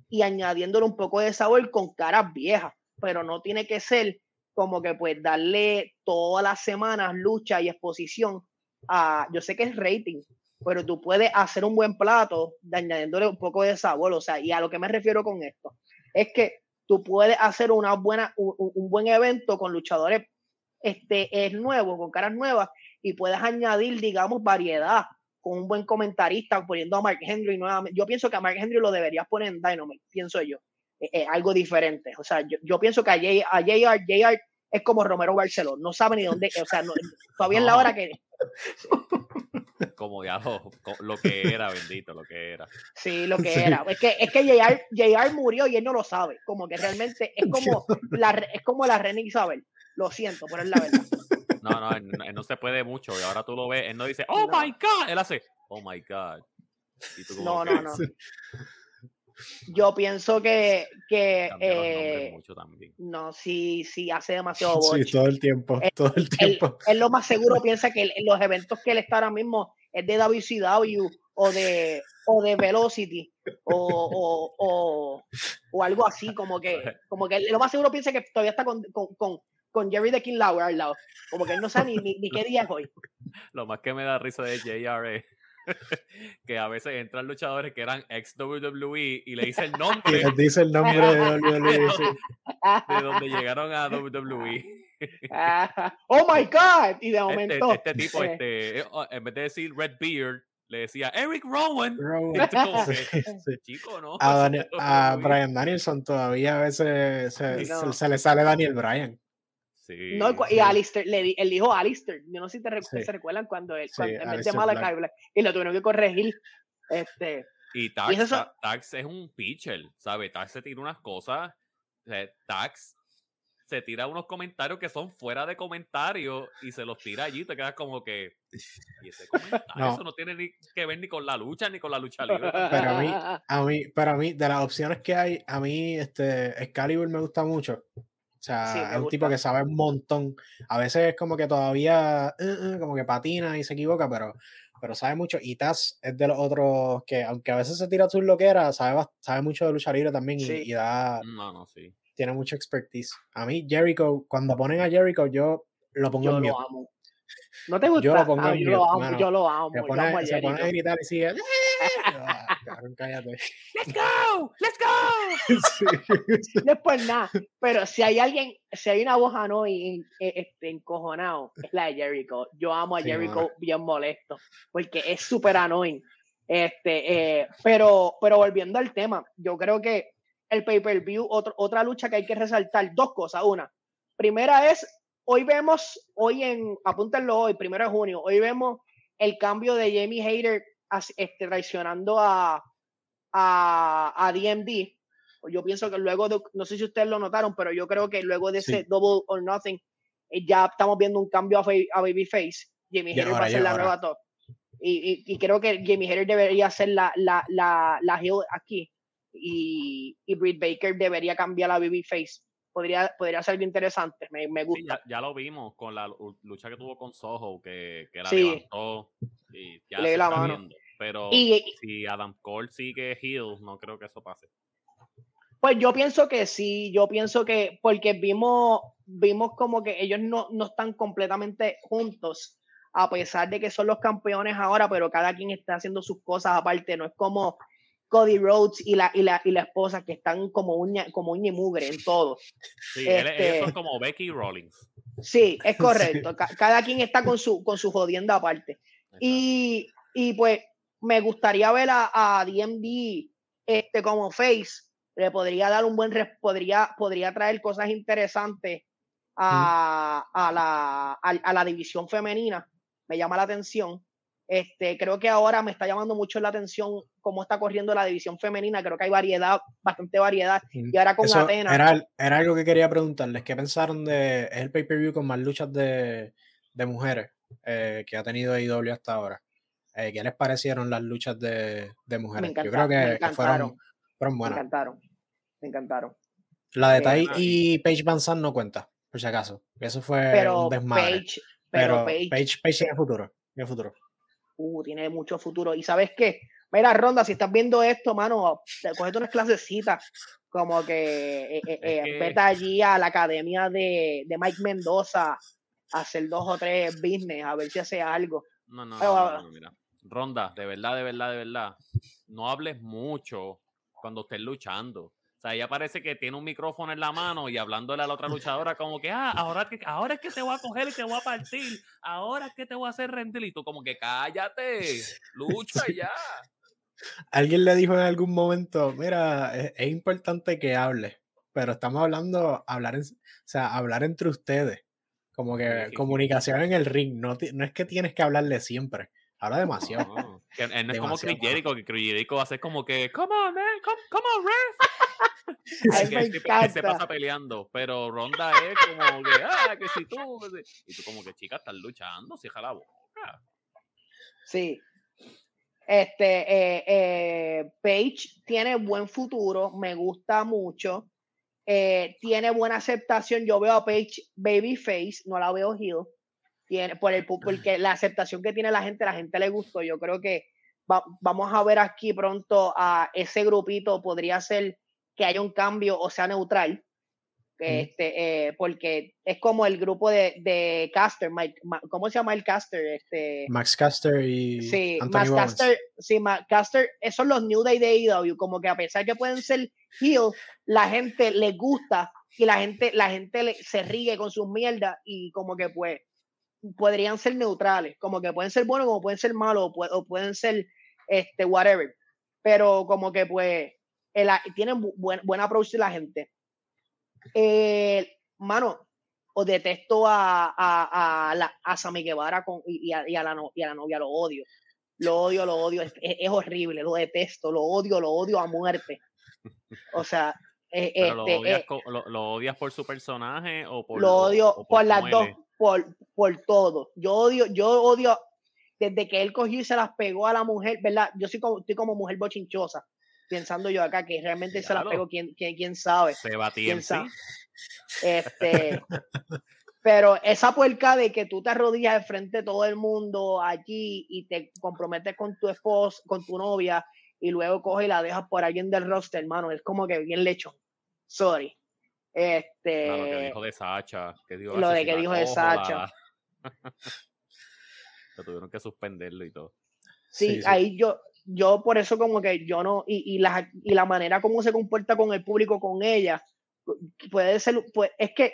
y añadiéndole un poco de sabor con caras viejas, pero no tiene que ser como que pues darle todas las semanas lucha y exposición a, yo sé que es rating, pero tú puedes hacer un buen plato añadiéndole un poco de sabor, o sea, y a lo que me refiero con esto, es que tú puedes hacer una buena, un, buen evento con luchadores este, es nuevo, con caras nuevas, y puedes añadir, digamos, variedad con un buen comentarista, poniendo a Mark Henry nuevamente. Yo pienso que a Mark Henry lo deberías poner en Dynamite, pienso yo. Algo diferente. O sea, yo, pienso que a, J, a JR, JR es como Romero Barceló, no sabe ni dónde, o sea, todavía es la hora que (laughs) como ya lo, que era, bendito, lo que era. Sí, lo que era. Es que, es que JR, murió y él no lo sabe. Como que realmente es (laughs) como la, es como la reina Isabel. Lo siento, pero es la verdad. No, no, él, no se puede mucho. Y ahora tú lo ves, él no dice, oh my God. Él hace, oh my God. no, no, (laughs) no yo pienso que, que eh, no, sí, sí, hace (laughs) demasiado Sí, todo el tiempo, todo el tiempo. Él, lo más seguro piensa que los eventos que él está ahora mismo es de WCW o de, o de Velocity o, o, o, algo así, como que, como que lo más seguro piensa que todavía está con, con, con, Jerry the King Lauer al lado, como que él no sabe ni, ni, qué día es hoy. Lo más que me da risa de JRA (laughs) que a veces entran luchadores que eran ex WWE y le dice el (laughs) nombre. Y les dice el nombre de (laughs) WWE. De donde llegaron a WWE. oh my God. Y de este, momento. Este, tipo, este, eh, oh, en vez de decir Red Beard, le decía Eric Rowan. Chico, ¿no? A, Brian Danielson todavía a veces se, se, le sale Daniel Bryan no, y Alistair, le, él dijo Alistair, yo no sé si te se recuerdan cuando él, cuando, vez de Malakai Black, y lo tuvieron que corregir. Este, y Tax, Tax es un pitcher, ¿sabes? Tax se tira unas cosas, Tax se tira unos comentarios que son fuera de comentarios y se los tira allí, te quedas como que. Y ese comentario, eso no tiene ni que ver ni con la lucha ni con la lucha libre. (laughs) Pero a mí, a mí, para mí, de las opciones que hay, a mí este Excalibur me gusta mucho. O sea, es un tipo que sabe un montón. A veces es como que todavía, uh, uh, como que patina y se equivoca, pero, pero sabe mucho. Y Taz es de los otros que, aunque a veces se tira sus loqueras, sabe, sabe mucho de lucha libre también y, da. No, no, sí. tiene mucha expertise. A mí, Jericho, cuando ponen a Jericho, yo lo pongo yo en lo amo. ¿No te gusta? Yo lo pongo Ah, en yo, mute, lo amo, mano. yo lo amo. Se yo pone, amo a se pone a gritar y sigue. "Ah, cabrón, cállate. ¡Let's go! ¡Let's go! (laughs) Sí, por nada, pero si hay alguien, si hay una voz en- este, encojonado, es la de Jericho. Yo amo a Sí, Jericho mano. bien molesto, porque es súper annoying. Este, eh, pero, pero volviendo al tema, yo creo que el pay-per-view, otra lucha que hay que resaltar, dos cosas. Una, primera es, hoy vemos, hoy en, apúntenlo hoy, primero de junio, hoy vemos el cambio de Jamie Hayter este, traicionando a, a, a DMD. Yo pienso que luego de, no sé si ustedes lo notaron, pero yo creo que luego de ese. Double or Nothing, eh, ya estamos viendo un cambio a, a Babyface. Jamie Hayter va a ser la nueva top. Y, y, y creo que Jamie Hayter debería ser la, la, la, la heel aquí. Y, y Britt Baker debería cambiar a Babyface. Podría, podría ser algo interesante. Me, me Sí, gusta. ya, ya lo vimos con la lu- lucha que tuvo con Soho, que, que la Sí. levantó y ya Le se la está mano. viendo. Pero Y, si Adam Cole sigue heel, no creo que eso pase. Pues yo pienso que sí, yo pienso que porque vimos, vimos como que ellos no, no están completamente juntos, a pesar de que son los campeones ahora, pero cada quien está haciendo sus cosas aparte, no es como Cody Rhodes y la, y la, y la esposa que están como uña, como uña y mugre en todo. Sí, Este- ellos son como Becky Rollins. Sí, es (laughs) correcto, ca- cada quien está con su, con su jodienda aparte. Y, y pues me gustaría ver a, a DMD este, como face. Le podría dar un buen podría, podría traer cosas interesantes a, a, la, a, a la división femenina. Me llama la atención. Este, creo que ahora me está llamando mucho la atención cómo está corriendo la división femenina. Creo que hay variedad, bastante variedad. Y ahora con Eso Atenas. Era, era algo que quería preguntarles. ¿Qué pensaron de es el pay-per-view con más luchas de, de mujeres eh, que ha tenido AEW hasta ahora? Eh, ¿Qué les parecieron las luchas de, de mujeres? Yo creo me que, que fueron, fueron Me buenas. encantaron. Me encantaron. La de Eh, Tai ah, y Paige Van Zandt no cuenta, por si acaso. Eso fue Pero un desmadre. Paige, pero pero Paige, Paige, Paige tiene futuro. Tiene futuro. Uh, tiene mucho futuro. ¿Y sabes qué? Mira, Ronda, si estás viendo esto, mano, te- cógete unas clasecitas. Como que, eh, eh, eh, que- vete allí a la academia de, de Mike Mendoza a hacer dos o tres business, a ver si hace algo. No, no, Ay, no, no, no, mira. Ronda, de verdad, de verdad, de verdad. No hables mucho cuando estés luchando. O sea, ella parece que tiene un micrófono en la mano y hablándole a la otra luchadora como que, ah, ahora, que, ahora es que te voy a coger y te voy a partir. Ahora es que te voy a hacer rendir. Y tú como que cállate, lucha ya. Alguien le dijo en algún momento, mira, es, es importante que hable, pero estamos hablando, hablar en- o sea, hablar entre ustedes. Como que Sí. comunicación en el ring. No, no es que tienes que hablarle siempre. Habla demasiado. No, no es como Chris. Jericho, que Chris Jericho ser como que, come on, man, come, come on, ref. (laughs) Ay, que me pasa peleando, pero Ronda es como que, ah, que si tú, que si-". y tú como que, chica, estás luchando, cierra la boca. Sí. Este, eh, eh, Paige tiene buen futuro, me gusta mucho. eh, tiene buena aceptación. Yo veo a Paige babyface, no la veo heel. Tiene, por el, porque la aceptación que tiene la gente, la gente le gustó. Yo creo que va- vamos a ver aquí pronto a ese grupito. Podría ser que haya un cambio o sea neutral. Este, eh, porque es como el grupo de, de Caster, Mike, ¿cómo se llama el Caster? Este, Max Caster y Sí, Anthony Max. Caster, sí, Max Caster, esos son los New Day de AEW, como que a pesar que pueden ser heel, la gente les gusta y la gente, la gente le- se ríe con sus mierdas y como que pues podrían ser neutrales, como que pueden ser buenos, como pueden ser malos, o pueden ser este whatever, pero como que pues el- tienen bu- buen, buen approach de la gente. Eh, mano, o detesto a, a, a, la, a Sammy Guevara con, y, y a, y a la no- y a la novia, lo odio. Lo odio, lo odio, es, es- horrible, lo detesto, lo odio, lo odio a muerte. O sea, eh, (laughs) Pero lo, este, odias, eh, lo, lo odias por su personaje o por lo o- odio o por las cómo dos, por, por todo. Yo odio, yo odio desde que él cogió y se las pegó a la mujer, ¿verdad? Yo soy como, estoy como mujer bochinchosa, pensando yo acá que realmente se las Claro. pegó, quién, quién, quién sabe. Se va sabe. Este, (laughs) pero esa puerca de que tú te arrodillas de frente de todo el mundo allí y te comprometes con tu esposo, con tu novia, y luego coges y la dejas por alguien del roster, hermano, es como que bien lecho. Sorry. Este, Claro, que dijo de Sacha. Que dijo, Lo "Ah, de si que dijo de Sacha. la-". (laughs) Lo tuvieron que suspenderlo y todo. Sí, Sí, sí. ahí yo, yo por eso como que yo no, y, y, la, y la manera como se comporta con el público, con ella, puede ser, pues, es que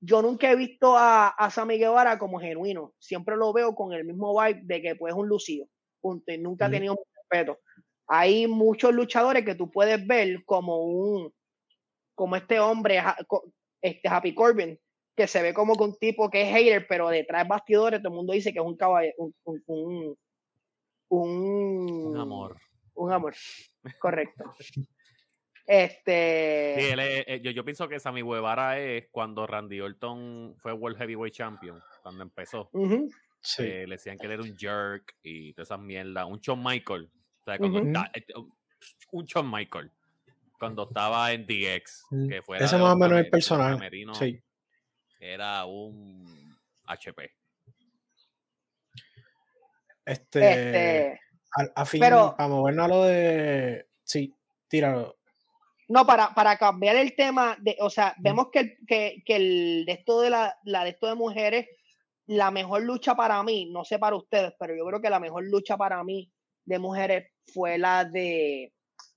yo nunca he visto a, a Sammy Guevara como genuino, siempre lo veo con el mismo vibe de que pues es un lucido, punto, y nunca ha Ujú. tenido respeto. Hay muchos luchadores que tú puedes ver como un, como este hombre, este Happy Corbin, que se ve como que un tipo que es hater, pero detrás de bastidores todo el mundo dice que es un caballero, un, un, un, un, Un amor. Un amor, correcto. (laughs) Este, Sí, él es- eh, yo, yo pienso que Sammy Guevara es cuando Randy Orton fue World Heavyweight Champion, cuando empezó. Sí. Eh, le decían que él era un jerk y todas esas mierdas. Un Shawn Michael. O sea, cuando está- eh, un Shawn Michael. Cuando estaba en DX. Mm. Que fuera Ese más o menos el personaje. Sí. Era un HP. Este, este, a, a fin, pero- para movernos a lo de. Sí, tíralo. no, para, para cambiar el tema, de, o sea, vemos que, que, que el de esto de la, la de esto de mujeres, la mejor lucha para mí, no sé para ustedes, pero yo creo que la mejor lucha para mí de mujeres fue la de,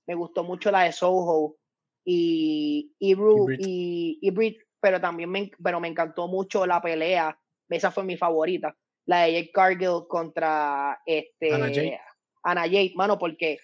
me gustó mucho la de Soho y, y, Ru- y, y Britt, pero también me, pero me encantó mucho la pelea, esa fue mi favorita, la de Jake Cargill contra este, Anna Jay. Anna Jay, mano, porque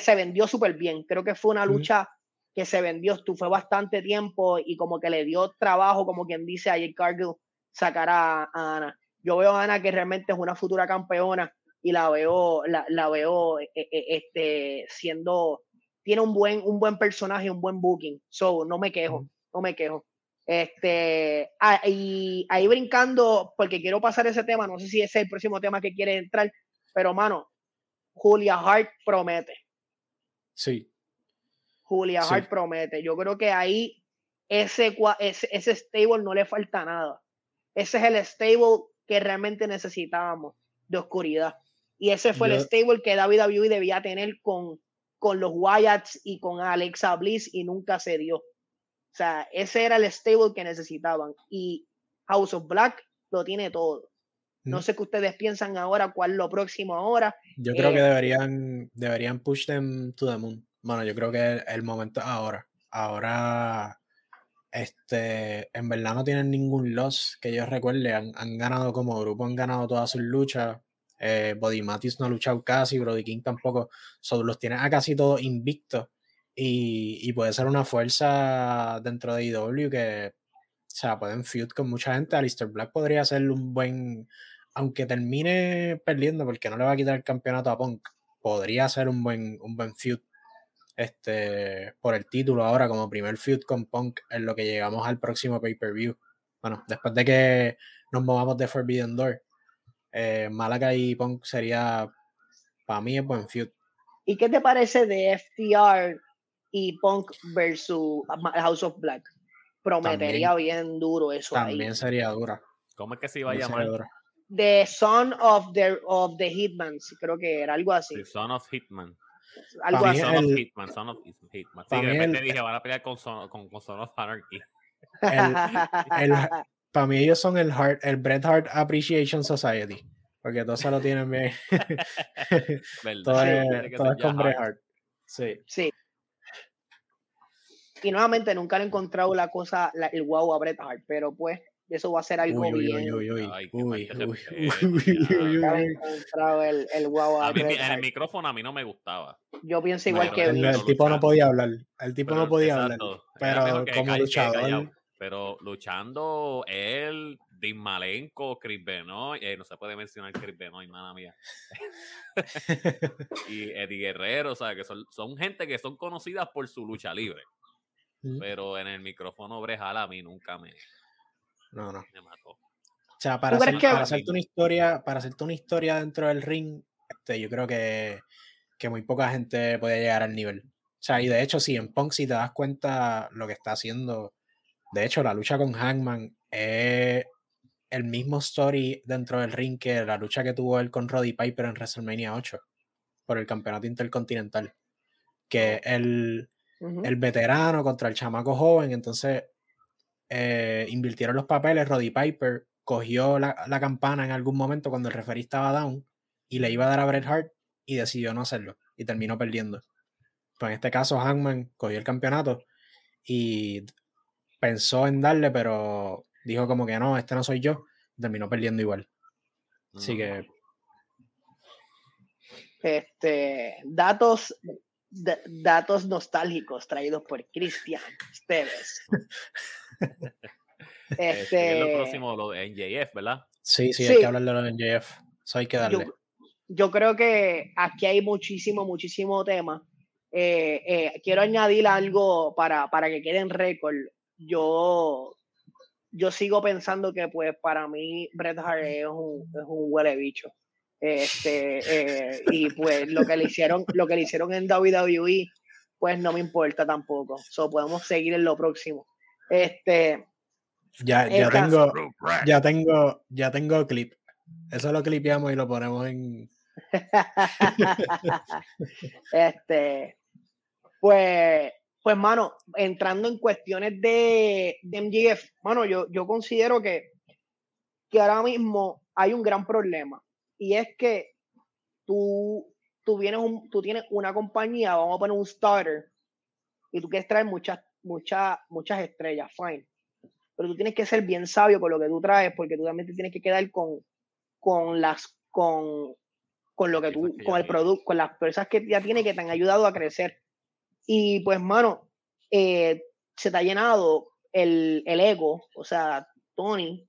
se vendió súper bien, creo que fue una lucha que se vendió, fue bastante tiempo y como que le dio trabajo, como quien dice a Jake Cargill, sacar a, a Ana. Yo veo a Ana que realmente es una futura campeona y la veo, la, la veo eh, eh, este, siendo, tiene un buen, un buen personaje, un buen booking. So, no me quejo, no me quejo. Este, ah, y ahí brincando, porque quiero pasar ese tema, no sé si ese es el próximo tema que quiere entrar, pero mano, Julia Hart promete. Sí. Julia Sí. Hart promete. Yo creo que ahí ese, ese, ese stable no le falta nada. Ese es el stable que realmente necesitábamos de oscuridad. Y ese fue el stable que WWE debía tener con, con los Wyatts y con Alexa Bliss y nunca se dio. O sea, ese era el stable que necesitaban. Y House of Black lo tiene todo. No Mm. sé qué ustedes piensan ahora, cuál es lo próximo ahora. Yo creo que Eh, deberían, deberían push them to the moon. Bueno, yo creo que el, el momento ahora. Ahora, este, en verdad no tienen ningún loss que yo recuerde. Han, han ganado como grupo, han ganado todas sus luchas. Eh, Body Mattis no ha luchado casi, Brody King tampoco. So, los tienen a casi todos invictos. Y, puede ser una fuerza dentro de IW que, o sea, pueden feud con mucha gente. Alistair Black podría ser un buen, aunque termine perdiendo porque no le va a quitar el campeonato a Punk, podría ser un buen, un buen feud este, por el título ahora como primer feud con Punk en lo que llegamos al próximo pay-per-view. Bueno, después de que nos movamos de Forbidden Door, eh, Malaga y Punk sería, para mí, es buen feud. ¿Y qué te parece de FTR y Punk versus House of Black? Prometería bien duro eso También ahí. sería dura. ¿Cómo es que se iba a llamar? dura. The Son of the, of the Hitmans, creo que era algo así. The Son of Hitman. Algo así. Son of Hitman, Son of Hitman. Sí, de repente el- dije, van a pelear con Son, con, con Son of Anarchy. el- (laughs) Para mí ellos son el, Hart, el Bret Hart Appreciation Society, porque todos se lo tienen bien. (laughs) Todo es, todo es con Bret. Hart. Sí. sí. Y nuevamente nunca le he encontrado la cosa, la- el wow a Bret Hart, pero pues eso va a ser algo Uy, uy, bien. encontrado el, el wow a A mí Bret en el Hart. micrófono a mí no me gustaba. Yo pienso igual Pero que el- El, tipo no podía hablar. El tipo no podía exacto, hablar. Pero como luchador. Pero luchando él, Dean Malenko, Chris Benoit, eh, no se puede mencionar Chris Benoit, mala mía. (laughs) (laughs) y Eddie Guerrero, o sea, que son, son gente que son conocidas por su lucha libre. Mm. Pero en el micrófono Brejal a mí nunca me, no, no. me mató. O sea, para, hacer- que- para hacerte una historia, para hacerte una historia dentro del ring, este, yo creo que, que muy poca gente puede llegar al nivel. O sea, y de hecho, si en Punk, si te das cuenta lo que está haciendo, de hecho, la lucha con Hangman es el mismo story dentro del ring que la lucha que tuvo él con Roddy Piper en WrestleMania 8 por el campeonato intercontinental. Que el, veterano contra el chamaco joven, entonces eh, invirtieron los papeles, Roddy Piper cogió la, campana en algún momento cuando el referee estaba down y le iba a dar a Bret Hart y decidió no hacerlo y terminó perdiendo. Pues en este caso Hangman cogió el campeonato y pensó en darle, pero dijo como que no, este no soy yo, terminó perdiendo igual. Así que este, datos, datos nostálgicos traídos por Cristian Esteves. (laughs) este, lo próximo, lo de NJF, ¿verdad? Sí, sí, hay que hablar de lo de NJF. Eso hay que darle. Yo, creo que aquí hay muchísimo, muchísimo tema. Eh, eh, quiero añadir algo para, para que quede en récord. Yo, yo sigo pensando que, pues, para mí, Bret Hart es un, es un huele bicho. Este, eh, y pues lo que le hicieron, lo que le hicieron en WWE, pues no me importa tampoco. So, podemos seguir en lo próximo. Este. Ya, ya tengo, ya tengo, ya tengo clip. Eso lo clipeamos y lo ponemos en. (laughs) este. Pues, pues, mano, entrando en cuestiones de, de MGF, mano, yo, yo considero que, que ahora mismo hay un gran problema y es que tú, tú, vienes un, tú tienes una compañía, vamos a poner un starter, y tú quieres traer muchas, muchas, muchas estrellas, fine. Pero tú tienes que ser bien sabio con lo que tú traes, porque tú también te tienes que quedar con, con las, con, con lo que tú, con el producto, con las personas que ya tienes que te han ayudado a crecer. Y pues, mano, eh, se te ha llenado el, el ego, o sea, Tony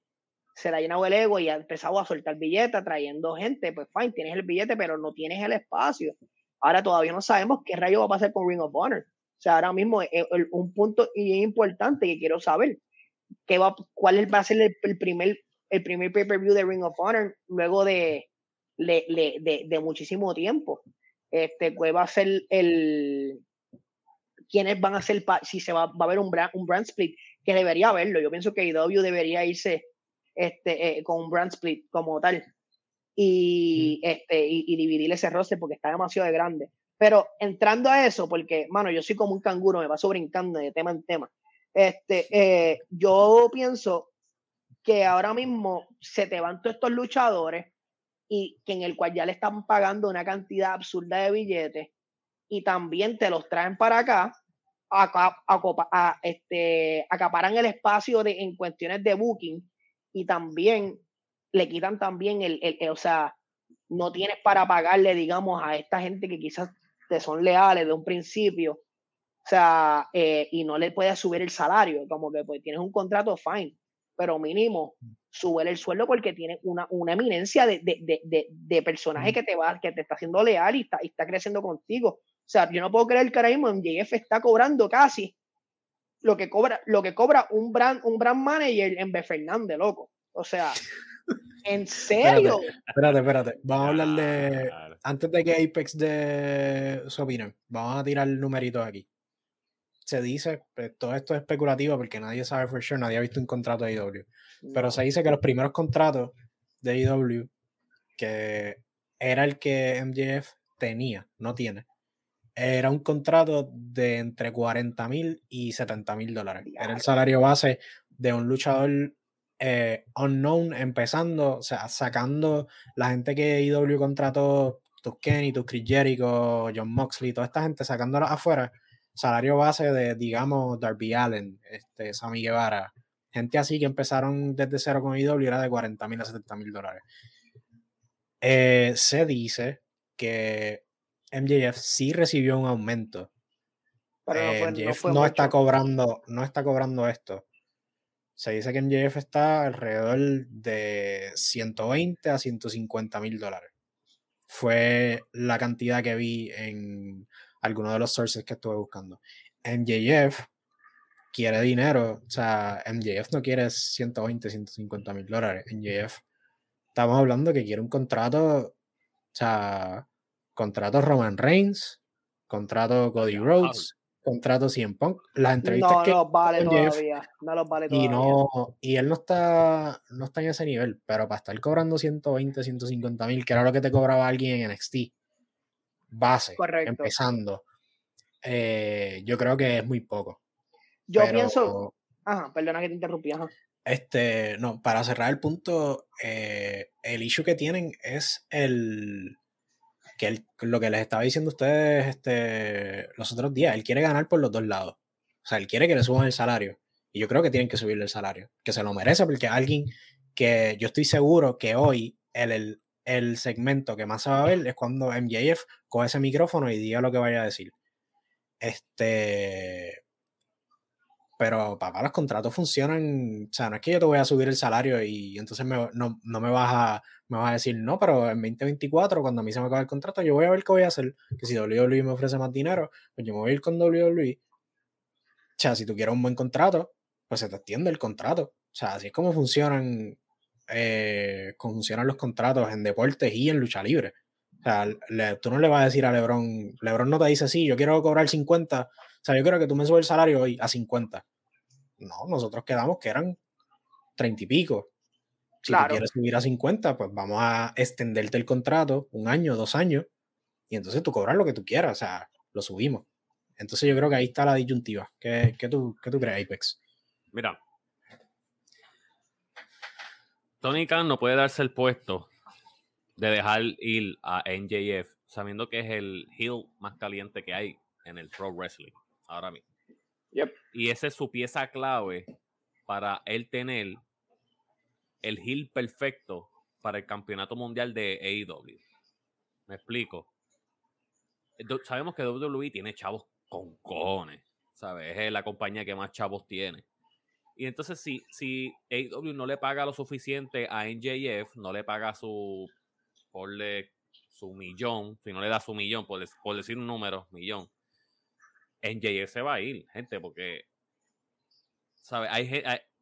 se le ha llenado el ego y ha empezado a soltar billetes, trayendo gente, pues fine, tienes el billete, pero no tienes el espacio. Ahora todavía no sabemos qué rayo va a pasar con Ring of Honor. O sea, ahora mismo es un punto importante que quiero saber, qué va, cuál va a ser el, primer, el primer pay-per-view de Ring of Honor luego de, de, de, muchísimo tiempo. Este, cuál va a ser el, quiénes van a ser, si se va, va a haber un brand, un brand split, que debería haberlo. Yo pienso que IW debería irse este, eh, con un brand split como tal y, este, y, dividir ese roster porque está demasiado grande. Pero entrando a eso, porque, mano, yo soy como un canguro, me paso brincando de tema en tema. Este, eh, yo pienso que ahora mismo se te van todos estos luchadores y que en el cual ya le están pagando una cantidad absurda de billetes y también te los traen para acá, a, a, este, acaparan el espacio de, en cuestiones de booking y también le quitan también el, el, o sea, no tienes para pagarle, digamos, a esta gente que quizás te son leales de un principio, o sea, eh, y no le puedes subir el salario, como que pues tienes un contrato fine, pero mínimo sube el sueldo porque tiene una, una eminencia de, de, de, de, personaje que te va, que te está haciendo leal y está, y está creciendo contigo. O sea, yo no puedo creer que ahora mismo MJF está cobrando casi lo que cobra, lo que cobra un brand, un brand manager en B. Fernández, loco. O sea, (laughs) ¿en serio? Espérate, espérate, Vamos a hablar de. Antes de que Apex de su opinión, vamos a tirar el numerito aquí. Se dice, pues, todo esto es especulativo porque nadie sabe for sure, nadie ha visto un contrato de IW. Pero se dice que los primeros contratos de IW, que era el que MJF tenía, no tiene, era un contrato de entre 40 mil y 70 mil dólares. Era el salario base de un luchador eh, unknown empezando, o sea, sacando la gente que IW contrató, tus Kenny, tus Chris Jericho, John Moxley, toda esta gente sacándola afuera, salario base de, digamos, Darby Allen, este, Sammy Guevara, gente así que empezaron desde cero con IW era de 40 mil a 70 mil dólares. Eh, se dice que MJF sí recibió un aumento. Pero no, eh, está cobrando, no está cobrando esto. Se dice que MJF está alrededor de 120 a 150 mil dólares. Fue la cantidad que vi en algunos de los sources que estuve buscando. MJF quiere dinero, o sea, MJF no quiere 120, 150 mil dólares. MJF, estamos hablando que quiere un contrato, o sea, contrato Roman Reigns, contrato Cody Rhodes, contrato CM Punk. Las entrevistas no, que no vale todavía, no los vale todavía. Y, no, y él no está, no está en ese nivel, pero para estar cobrando 120, 150 mil, que era lo que te cobraba alguien en NXT, base, empezando, eh, yo creo que es muy poco. Yo pienso, Ajá, perdona que te interrumpí, ajá. Este, no, para cerrar el punto, eh, el issue que tienen es el que lo que les estaba diciendo a ustedes este, los otros días, él quiere ganar por los dos lados. O sea, él quiere que le suban el salario. Y yo creo que tienen que subirle el salario, que se lo merece, porque alguien que yo estoy seguro que hoy el, el, segmento que más se va a ver es cuando MJF coge ese micrófono y diga lo que vaya a decir. Este. Pero, papá, los contratos funcionan. O sea, no es que yo te voy a subir el salario y entonces no, no, me, vas a, me vas a decir, no, pero en 2024, cuando a mí se me acabe el contrato, yo voy a ver qué voy a hacer. Que si WWE me ofrece más dinero, pues yo me voy a ir con WWE. O sea, si tú quieres un buen contrato, pues se te extiende el contrato. O sea, así es como funcionan, eh, funcionan los contratos en deportes y en lucha libre. O sea, tú no le vas a decir a Lebron, Lebron no te dice, sí, yo quiero cobrar 50, o sea, yo quiero que tú me subas el salario hoy a 50. No, nosotros quedamos que eran 30 y pico. Si tú quieres subir a 50, pues vamos a extenderte el contrato un año, dos años, y entonces tú cobras lo que tú quieras, o sea, lo subimos. Entonces yo creo que ahí está la disyuntiva. ¿Qué, qué tú, qué tú crees, Apex? Mira, Tony Khan no puede darse el puesto de dejar ir a NJF sabiendo que es el heel más caliente que hay en el pro wrestling ahora mismo. Y esa es su pieza clave para él tener el heel perfecto para el campeonato mundial de AEW. Me explico. Sabemos que WWE tiene chavos con cojones, ¿sabes? Es la compañía que más chavos tiene. Y entonces, si, si AEW no le paga lo suficiente a NJF, no le paga su, porle, su millón, si no le da su millón, por, decir un número, millón, NJF se va a ir, gente, porque, ¿sabes? Hay,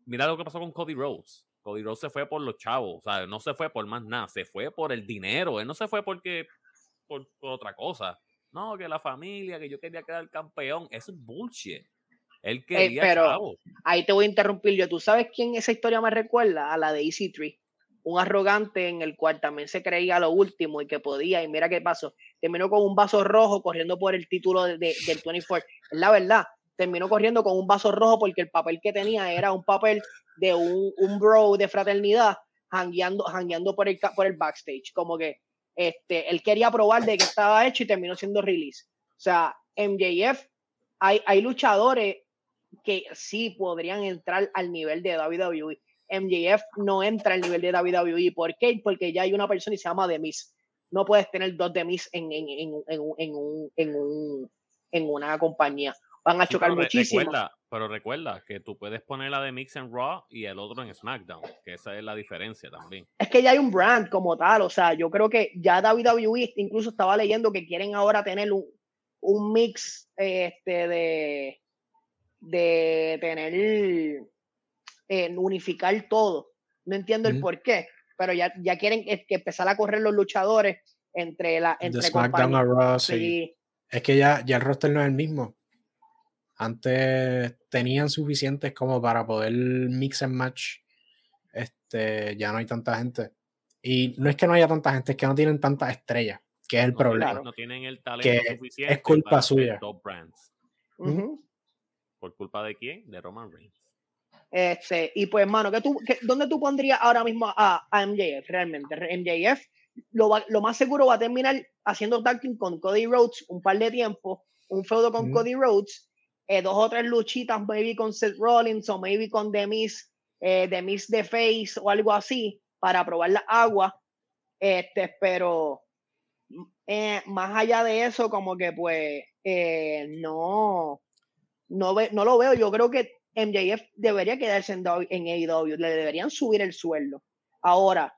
mira lo que pasó con Cody Rhodes. Cody Rhodes se fue por los chavos, ¿sabes? No se fue por más nada, se fue por el dinero, él no se fue porque, por, por otra cosa. No, que la familia, que yo quería quedar campeón, eso es bullshit. Él eh, quería pero ahí te voy a interrumpir yo. ¿Tú sabes quién esa historia me recuerda? A la de Easy Tree. Un arrogante en el cual también se creía lo último y que podía. Y mira qué pasó. Terminó con un vaso rojo corriendo por el título de, del 24. Es la verdad. Terminó corriendo con un vaso rojo porque el papel que tenía era un papel de un, un bro de fraternidad hangueando, por, el, por el backstage. Como que este, él quería probar de que estaba hecho y terminó siendo release. O sea, MJF, hay, hay luchadores que sí podrían entrar al nivel de WWE. MJF no entra al nivel de WWE. ¿Por qué? Porque ya hay una persona y se llama The Miz. No puedes tener dos The Miz en, en, en, en una compañía. Van a chocar muchísimo. pero recuerda que tú puedes poner la de Mix en Raw y el otro en SmackDown, que esa es la diferencia también. Es que ya hay un brand como tal, o sea, yo creo que ya WWE incluso estaba leyendo que quieren ahora tener un, un mix este, de, de tener, eh, unificar todo. No entiendo el por qué, pero ya, ya quieren que empezar a correr los luchadores entre la entre SmackDown a Raw, Es que ya, ya el roster no es el mismo. Antes tenían suficientes como para poder mix and match. Este, ya no hay tanta gente. Y no es que no haya tanta gente, es que no tienen tantas estrellas, que es el problema. No tienen el talento suficiente. Es culpa suya. ¿Por culpa de quién? De Roman Reigns. Este, y pues, mano, ¿qué tú, ¿dónde tú pondrías ahora mismo a, a MJF realmente? MJF lo, lo, más seguro va a terminar haciendo tag con Cody Rhodes un par de tiempo, un feudo con Cody Rhodes, eh, dos o tres luchitas, maybe con Seth Rollins o maybe con The Miz, eh, The The Face o algo así, para probar la agua. Este, pero eh, más allá de eso, como que pues eh, no, no, no lo veo. Yo creo que MJF debería quedarse en, en AEW, le deberían subir el sueldo. Ahora,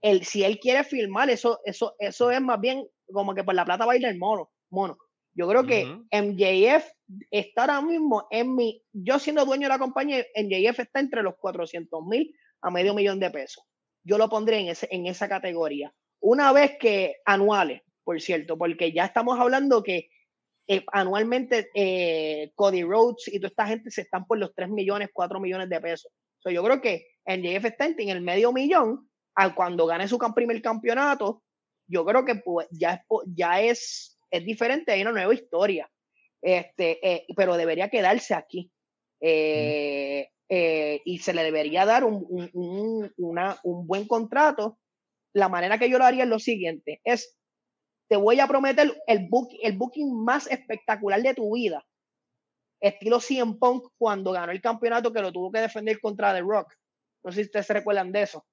el, si él quiere filmar, eso, eso, eso es más bien como que por la plata baila el mono. mono. Yo creo que MJF está ahora mismo en mi. Yo siendo dueño de la compañía, MJF está entre los 400 mil a medio millón de pesos. Yo lo pondré en, ese, en esa categoría. Una vez que anuales, por cierto, porque ya estamos hablando que eh, anualmente eh, Cody Rhodes y toda esta gente se están por los 3 millones, 4 millones de pesos. yo creo que en JF está en el medio millón, al cuando gane su primer campeonato, yo creo que pues, ya, es, ya es, es diferente, hay una nueva historia. Este, eh, pero debería quedarse aquí. eh, y se le debería dar un, un, una, un buen contrato. La manera que yo lo haría es lo siguiente, es, te voy a prometer el, book, el booking más espectacular de tu vida, estilo CM Punk cuando ganó el campeonato que lo tuvo que defender contra The Rock. No sé si ustedes se recuerdan de eso.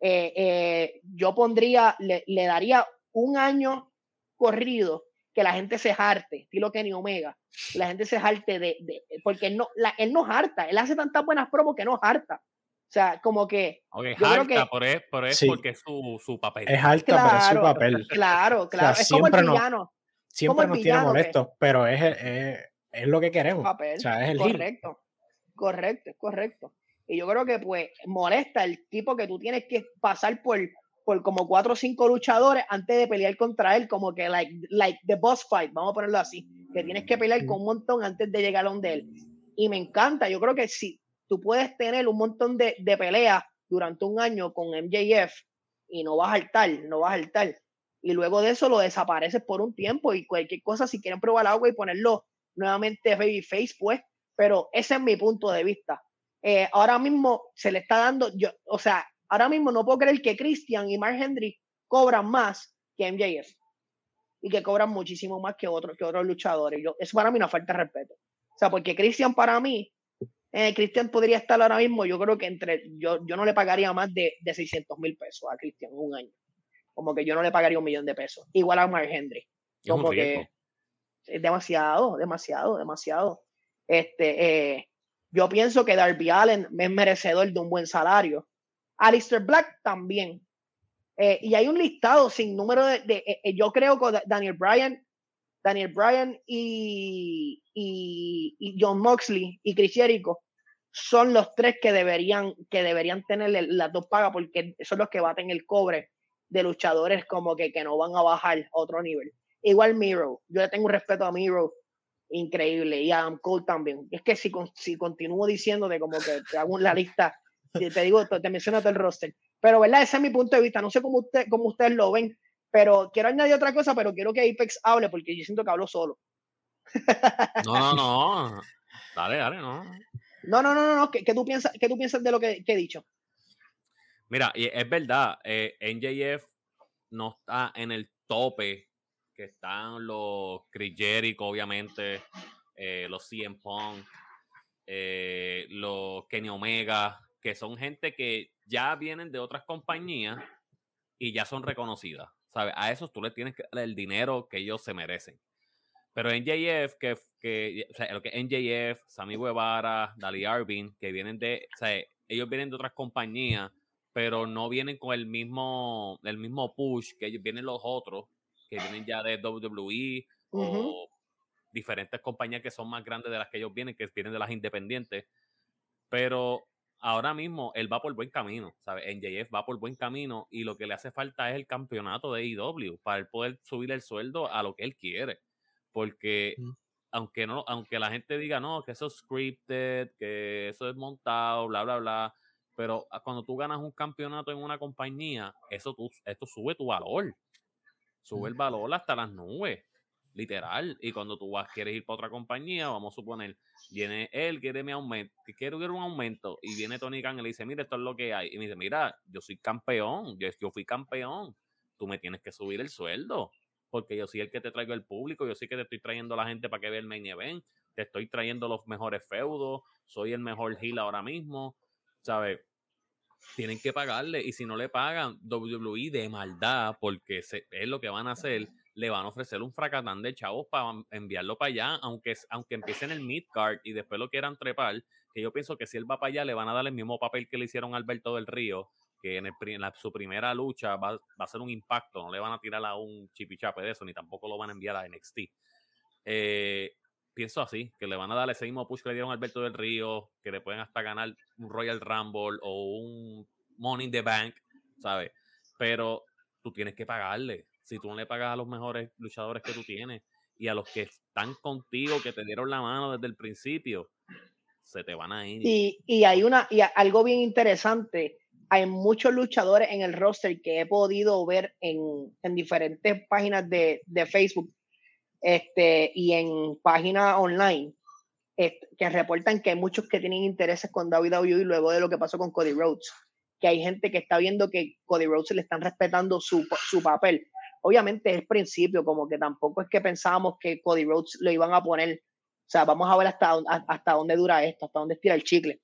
Eh, eh, yo pondría, le, daría un año corrido que la gente se jarte, estilo Kenny Omega, la gente se jarte de, de porque él no, la, él no harta, él hace tantas buenas promos que no harta. O sea, como que. Okay, yo harta, creo que, por es, por es sí. porque es su, su, papel. Es alta, claro, pero es su papel. Claro, (laughs) claro. O sea, es como el villano. No, siempre nos tiene molesto, pero es, es, es, lo que queremos. Papel. O sea, es el correcto, heel. correcto, correcto. Y yo creo que pues molesta el tipo que tú tienes que pasar por, por como cuatro o cinco luchadores antes de pelear contra él, como que like, like the boss fight, vamos a ponerlo así, que tienes que pelear con un montón antes de llegar a donde él. Y me encanta, yo creo que si tú puedes tener un montón de, de peleas durante un año con MJF y no vas a saltar, no vas a saltar, y luego de eso lo desapareces por un tiempo y cualquier cosa, si quieren probar agua y ponerlo nuevamente face pues, pero ese es mi punto de vista eh, ahora mismo se le está dando, yo, o sea, ahora mismo no puedo creer que Christian y Mark Henry cobran más que MJF y que cobran muchísimo más que otros que otros luchadores. Yo, eso para mí una falta de respeto. O sea, porque Christian para mí, eh, Christian podría estar ahora mismo, yo creo que entre, yo, yo no le pagaría más de, de 600 mil pesos a Christian en un año. Como que yo no le pagaría un millón de pesos. Igual a Mark Henry. Como que es demasiado, demasiado, demasiado. Este, eh, yo pienso que Darby Allen es merecedor de un buen salario. Alistair Black también. Eh, y hay un listado sin número de. de eh, eh yo creo que Daniel Bryan, Daniel Bryan y, y, John Moxley y Chris Jericho son los tres que deberían, que deberían tener las dos pagas porque son los que baten el cobre de luchadores como que, que no van a bajar a otro nivel. Igual Miro, yo le tengo un respeto a Miro increíble. Y Adam Cole también. Es que si, si continúo diciéndote como que hago la lista, te digo, te menciono todo el roster. Pero, ¿verdad? Ese es mi punto de vista. No sé cómo, usted, cómo ustedes lo ven, pero quiero añadir otra cosa, pero quiero que Apex hable porque yo siento que hablo solo. (laughs) No, no, no. (laughs) Dale, dale, no. No, no, no, no. ¿Qué, qué tú, piensas, qué tú piensas de lo que, que he dicho? Mira, y es verdad, eh, NJF no está en el tope que están los Chris Jericho, obviamente, eh, los CM Punk, eh, los Kenny Omega, que son gente que ya vienen de otras compañías y ya son reconocidas. ¿sabes? A esos tú les tienes que dar el dinero que ellos se merecen. Pero NJF, que, que o sea, lo que NJF, Sammy Guevara, Dali Arvin, que vienen de, o sea, ellos vienen de otras compañías, pero no vienen con el mismo, el mismo push que ellos vienen los otros que vienen ya de WWE o diferentes compañías que son más grandes de las que ellos vienen, que vienen de las independientes. Pero ahora mismo él va por buen camino, ¿sabes? NJF va por buen camino y lo que le hace falta es el campeonato de IW para él poder subir el sueldo a lo que él quiere. Porque aunque no, aunque la gente diga no, que eso es scripted, que eso es montado, bla, bla, bla. Pero cuando tú ganas un campeonato en una compañía, eso tú, esto sube tu valor sube el valor hasta las nubes, literal. Y cuando tú vas, quieres ir para otra compañía, vamos a suponer, viene él, quiere mi aumento, quiero un aumento, y viene Tony Khan y le dice, mira, esto es lo que hay. Y me dice, mira, yo soy campeón, yo, yo fui campeón, tú me tienes que subir el sueldo, porque yo soy el que te traigo el público, yo sí que te estoy trayendo a la gente para que vea el main event, te estoy trayendo los mejores feudos, soy el mejor heel ahora mismo, ¿sabes? tienen que pagarle y si no le pagan WWE de maldad porque es lo que van a hacer le van a ofrecer un fracatán de chavos para enviarlo para allá aunque aunque empiece en el mid card y después lo quieran trepar que yo pienso que si él va para allá le van a dar el mismo papel que le hicieron a Alberto del Río que en, su primera lucha va, va, a ser un impacto no le van a tirar a un chipichape de eso ni tampoco lo van a enviar a NXT eh, pienso así, que le van a dar ese mismo push que le dieron a Alberto del Río, que le pueden hasta ganar un Royal Rumble o un Money in the Bank, ¿sabes? Pero tú tienes que pagarle. Si tú no le pagas a los mejores luchadores que tú tienes y a los que están contigo, que te dieron la mano desde el principio, se te van a ir. Y, y hay una, y algo bien interesante. Hay muchos luchadores en el roster que he podido ver en, en diferentes páginas de, de Facebook este, y en página online, que reportan que hay muchos que tienen intereses con WWE luego de lo que pasó con Cody Rhodes. Que hay gente que está viendo que Cody Rhodes le están respetando su, su papel. Obviamente es el principio, como que tampoco es que pensábamos que Cody Rhodes lo iban a poner. O sea, vamos a ver hasta, hasta dónde dura esto, hasta dónde estira el chicle.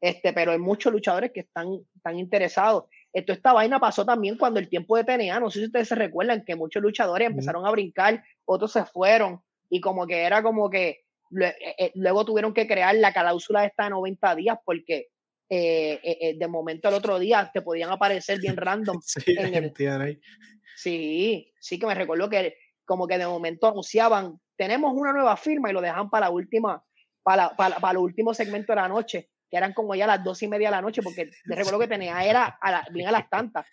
Este, pero hay muchos luchadores que están, están interesados. Esto, esta vaina pasó también cuando el tiempo de TNA, no sé si ustedes se recuerdan que muchos luchadores empezaron a brincar, otros se fueron y como que era como que eh, eh, luego tuvieron que crear la cláusula esta de 90 días porque eh, de momento al otro día te podían aparecer bien random. (laughs) sí, en sí, sí que me recuerdo que como que de momento anunciaban, tenemos una nueva firma y lo dejan para la última, para, para, para el último segmento de la noche que eran como ya las dos y media de la noche, porque me (laughs) recuerdo que tenía, era a la, bien a las tantas.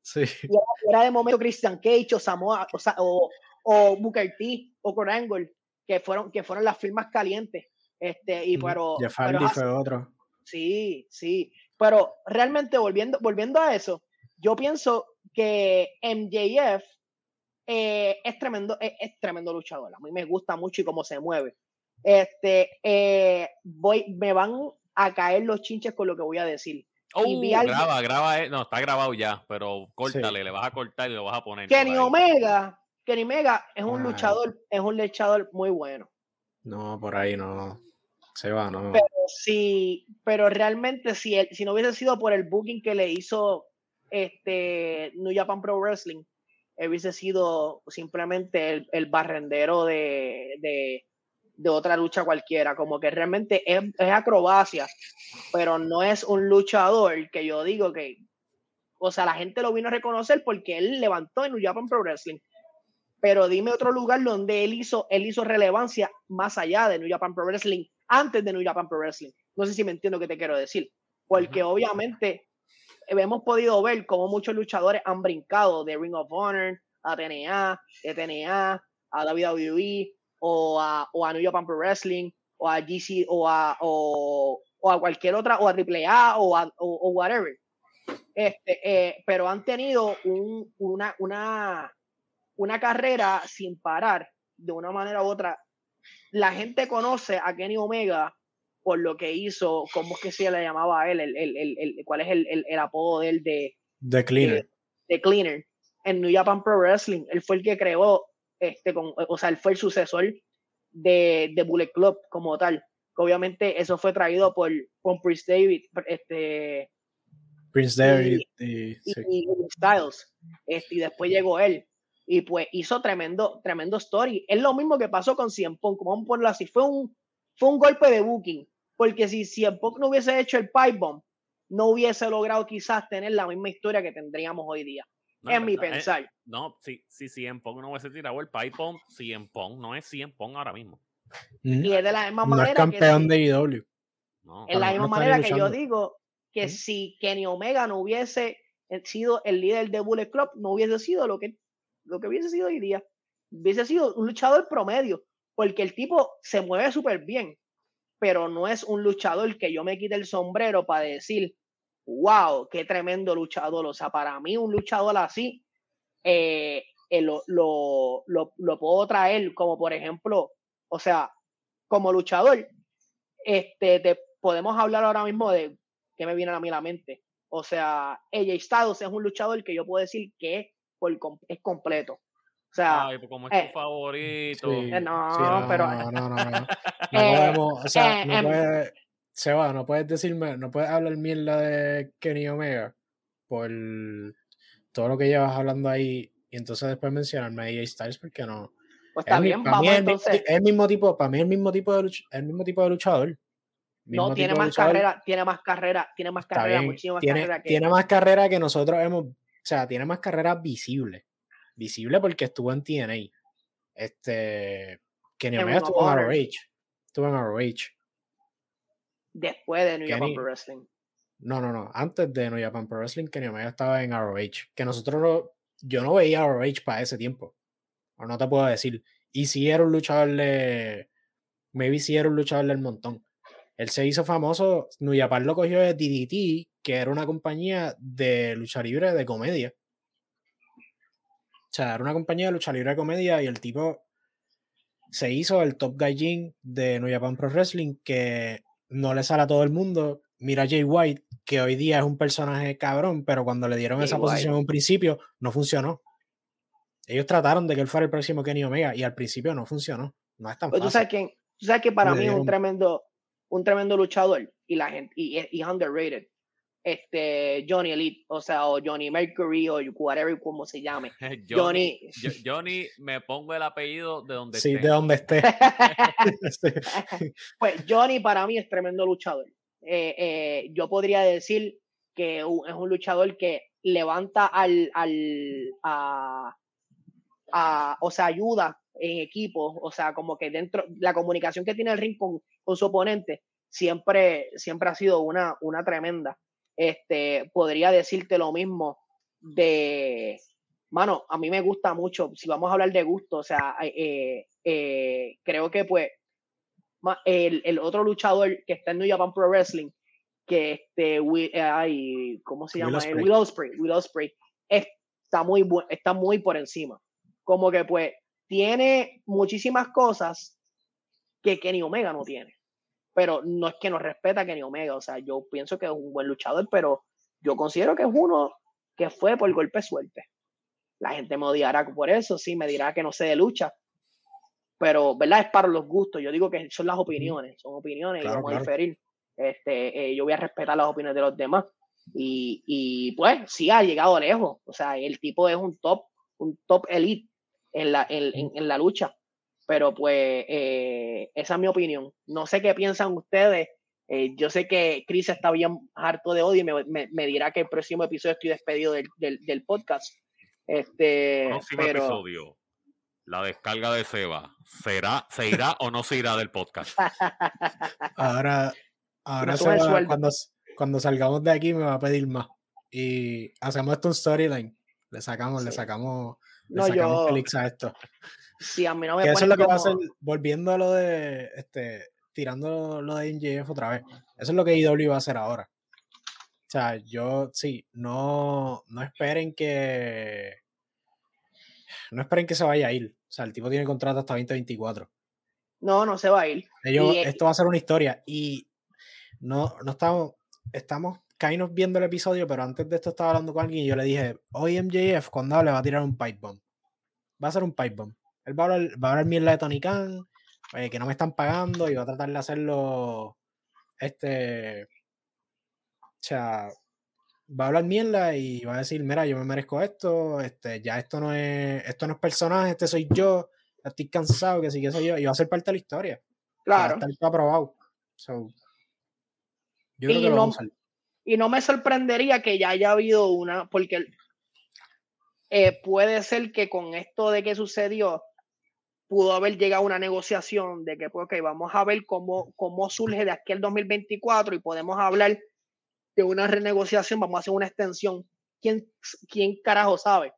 Sí. Y era, de momento Christian Cage o Samoa o, o, Booker T o Kurt que fueron, que fueron las firmas calientes. Este, y pero, pero fue otro. Sí, sí. Pero realmente volviendo, volviendo a eso, yo pienso que MJF eh, es tremendo, es, es, tremendo luchador. A mí me gusta mucho y cómo se mueve. Este, eh, voy, me van a caer los chinches con lo que voy a decir. Oh, graba, graba, eh, no, está grabado ya, pero córtale, le vas a cortar y lo vas a poner. Kenny Omega, Kenny Omega es un luchador, es un luchador muy bueno. No, por ahí no. Se va, no. Pero sí, pero realmente si, si no hubiese sido por el booking que le hizo este New Japan Pro Wrestling, hubiese sido simplemente el, el barrendero de, de, de otra lucha cualquiera, como que realmente es, acrobacia, pero no es un luchador que yo digo que, o sea, la gente lo vino a reconocer porque él levantó en New Japan Pro Wrestling, pero dime otro lugar donde él hizo, él hizo relevancia más allá de New Japan Pro Wrestling, antes de New Japan Pro Wrestling. No sé si me entiendo qué te quiero decir, porque obviamente hemos podido ver cómo muchos luchadores han brincado de Ring of Honor a TNA, de TNA a WWE, o a, o a New Japan Pro Wrestling, o a GC, o a, cualquier otra, o a AAA, o a whatever. Este, eh, pero han tenido un, una, una, una carrera sin parar, de una manera u otra. La gente conoce a Kenny Omega por lo que hizo, ¿cómo es que se le llamaba a él? El, el, el, ¿Cuál es el, apodo de él de... The Cleaner. De, Cleaner. En New Japan Pro Wrestling. Él fue el que creó este, con, o sea, él fue el sucesor de, de Bullet Club como tal. Obviamente eso fue traído por, por Prince David, este, Prince David y, Styles. Este, y después llegó él. Y pues hizo tremendo, tremendo story. Es lo mismo que pasó con Cien Punk, como vamos a ponerlo así. Fue un, fue un golpe de booking. Porque si Cien Punk no hubiese hecho el pipe bomb, no hubiese logrado quizás tener la misma historia que tendríamos hoy día en mi eh, pensar. no, si, si CM Pong no hubiese tirado el pipe bomb, CM Pong no es CM Pong ahora mismo. Y es de la misma manera. No es campeón de IW. No, es la misma manera que yo digo que si Kenny Omega no hubiese sido el líder de Bullet Club, no hubiese sido lo que, lo que hubiese sido hoy día. Hubiese sido un luchador promedio, porque el tipo se mueve súper bien, pero no es un luchador que yo me quite el sombrero para decir, wow, qué tremendo luchador. O sea, para mí un luchador así eh, eh, lo, lo, lo, puedo traer como por ejemplo, o sea, como luchador, este, te, podemos hablar ahora mismo de qué me viene a mí la mente. O sea, AJ Styles es un luchador que yo puedo decir que es, es completo. O sea, Ay, pues como es tu eh, favorito. no, pero. No, no, no. no. (laughs) podemos, o sea, no em, puede, Seba, no puedes decirme, no puedes hablar mierda de Kenny Omega por todo lo que llevas hablando ahí y entonces después mencionarme a AJ Styles porque no. Pues está bien, para mí es el mismo tipo, para mí es el mismo tipo de el mismo tipo de luchador. No, tiene más carrera, tiene más carrera, tiene más carrera, muchísimo más tiene, carrera que... tiene más carrera que nosotros hemos, o sea, tiene más carrera visible. Visible porque estuvo en TNA. Este Kenny Omega estuvo en ROH. Estuvo en ROH después de New Japan Pro Wrestling. No, no, no. Antes de New Japan Pro Wrestling, Kenny Omega estaba en ROH. Que nosotros no, yo no veía ROH para ese tiempo. O no te puedo decir. Y si era un luchador de. Maybe si era un luchador del montón. Él se hizo famoso. New Japan lo cogió de DDT, que era una compañía de lucha libre de comedia. O sea, era una compañía de lucha libre de comedia y el tipo se hizo el Top Gaijin de New Japan Pro Wrestling que no le sale a todo el mundo. Mira Jay White, que hoy día es un personaje cabrón, pero cuando le dieron esa posición en un principio, no funcionó. Ellos trataron de que él fuera el próximo Kenny Omega y al principio no funcionó. No es tan pues fácil. ¿Tú sabes, ¿Tú sabes que para mí es un tremendo, un tremendo luchador y la gente y, y underrated? Este Johnny Elite, o sea, o Johnny Mercury o whatever como se llame. (laughs) Johnny, Johnny, me pongo el apellido de donde sí, de donde esté. (laughs) pues Johnny para mí es tremendo luchador. Eh, eh, yo podría decir que es un luchador que levanta al, al a, a, o sea, ayuda en equipo, o sea, como que dentro, la comunicación que tiene el ring con, con su oponente siempre, siempre ha sido una, una tremenda. Este, podría decirte lo mismo de, mano, a mí me gusta mucho, si vamos a hablar de gusto, o sea, eh, eh, creo que pues el, el, otro luchador que está en New Japan Pro Wrestling, que este, ay, ¿cómo se llama? Will Ospreay, Will Ospreay, está muy, está muy por encima. Como que pues tiene muchísimas cosas que Kenny Omega no tiene pero no es que nos respeta Kenny Omega, o sea, yo pienso que es un buen luchador, pero yo considero que es uno que fue por golpe suerte. La gente me odiará por eso, sí, me dirá que no sé de lucha, pero, ¿verdad? Es para los gustos, yo digo que son las opiniones, son opiniones y vamos a diferir. Este, eh, yo voy a respetar las opiniones de los demás. Y, y, pues sí ha llegado lejos, o sea, el tipo es un top, un top elite en la, en, en la lucha pero pues eh, esa es mi opinión. No sé qué piensan ustedes. Eh, yo sé que Chris está bien harto de odio y me, me, dirá que el próximo episodio estoy despedido del, del, del podcast. Este, próximo episodio. La descarga de Seba. ¿Será, ¿Se irá o no se irá del podcast? (laughs) Ahora, ahora cuando, cuando salgamos de aquí me va a pedir más. Y hacemos esto un storyline. Le sacamos, le sacamos, le sacamos clics a esto. Sí, a mí no me Eso es lo que va a hacer, volviendo a lo de, este, tirando lo de NJF otra vez. Eso es lo que IW va a hacer ahora. O sea, yo, sí, no, no esperen que, no esperen que se vaya a ir. O sea, el tipo tiene contrato hasta 2024. No, no se va a ir. Ellos, esto va a ser una historia. Y no, no estamos, estamos caínos viendo el episodio, pero antes de esto estaba hablando con alguien y yo le dije, hoy MJF cuando hable va a tirar un pipe bomb. Va a ser un pipe bomb. Él va a hablar, va a mierda de Tony Khan, eh, que no me están pagando y va a tratar de hacerlo. Este. O sea, va a hablar mierda y va a decir, mira, yo me merezco esto, este, ya esto no es, esto no es personaje, este soy yo, estoy cansado, que sí que soy yo, y va a ser parte de la historia. Claro. está aprobado. yo creo y, que lo no, y no me sorprendería que ya haya habido una, porque eh, puede ser que con esto de que sucedió, pudo haber llegado a una negociación de que, pues, ok, vamos a ver cómo, cómo surge de aquí el 2024 y podemos hablar de una renegociación, vamos a hacer una extensión. ¿Quién, quién carajo sabe?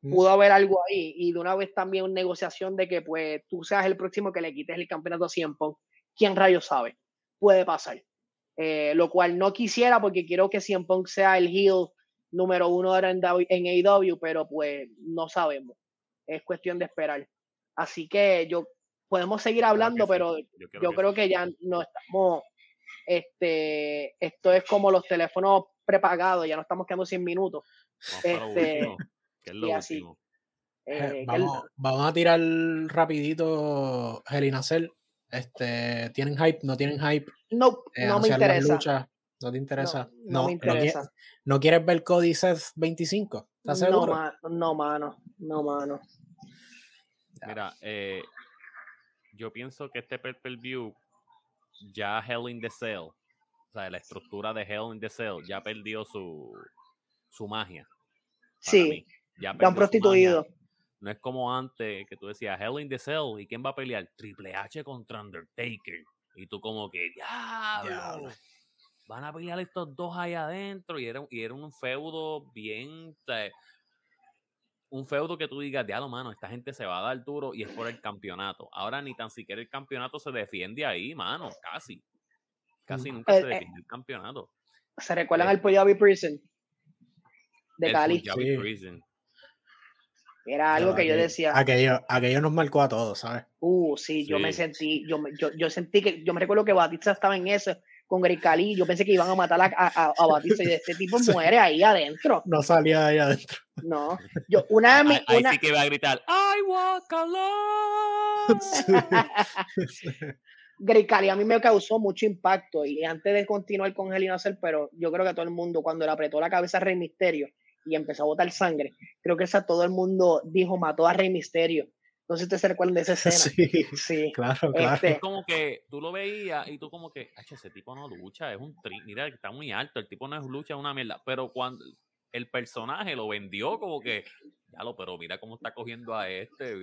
Mm. Pudo haber algo ahí y de una vez también una negociación de que pues tú seas el próximo que le quites el campeonato a Cien ¿Quién rayos sabe? Puede pasar. Eh, lo cual no quisiera porque quiero que Cien Punk sea el heel número uno ahora en, en AEW, pero pues no sabemos. Es cuestión de esperar. Así que yo podemos seguir hablando, pero yo, creo, que, ya no estamos, este, esto es como los teléfonos prepagados, ya no estamos quedando sin minutos. Este, y así. Eh, eh, vamos, vamos, a tirar rapidito Gelinacel. Este, ¿Tienen hype? ¿No tienen hype? No, eh, no me interesa. ¿No te interesa? No, no, me interesa. ¿No, quieres ver Cody Seth 25? ¿Estás seguro? no, mano. No, mano. Mira, eh, yo pienso que este per, view ya Hell in the Cell, o sea, la estructura de Hell in the Cell ya perdió su, su magia. Sí, ya han prostituido. No es como antes que tú decías Hell in the Cell y quién va a pelear Triple H contra Undertaker. Y tú como que, ya, van a pelear estos dos ahí adentro y era, y era un feudo bien un feudo que tú digas, diablo, mano, esta gente se va a dar duro y es por el campeonato. Ahora ni tan siquiera el campeonato se defiende ahí, mano, casi. Casi mm. nunca se eh, eh. defiende el campeonato. ¿Se recuerdan al Punjabi Prison? De Cali. Punjabi Prison. Era algo que yo decía. Aquello, aquello nos marcó a todos, ¿sabes? Uh, sí, yo me sentí, yo, yo, yo sentí que, yo me recuerdo que Batista estaba en eso, con Greg Cali, yo pensé que iban a matar a, a, a Batista y este tipo (laughs) muere ahí adentro. No salía ahí adentro. No, yo, una de mis... Ahí, una... sí que iba a gritar, I walk alone. (laughs) (laughs) Greg Cali a mí me causó mucho impacto y antes de continuar con in pero yo creo que todo el mundo cuando le apretó la cabeza a Rey Misterio y empezó a botar sangre, creo que esa todo el mundo dijo mató a Rey Misterio. No sé si se recuerdan de esa (laughs) escena. Sí, sí. claro, claro. Este es como que tú lo veías y tú como que, ese tipo no lucha, es un tri, mira, está muy alto, el tipo no es lucha, es una mierda. Pero cuando el personaje lo vendió como que, ya lo, pero mira cómo está cogiendo a este.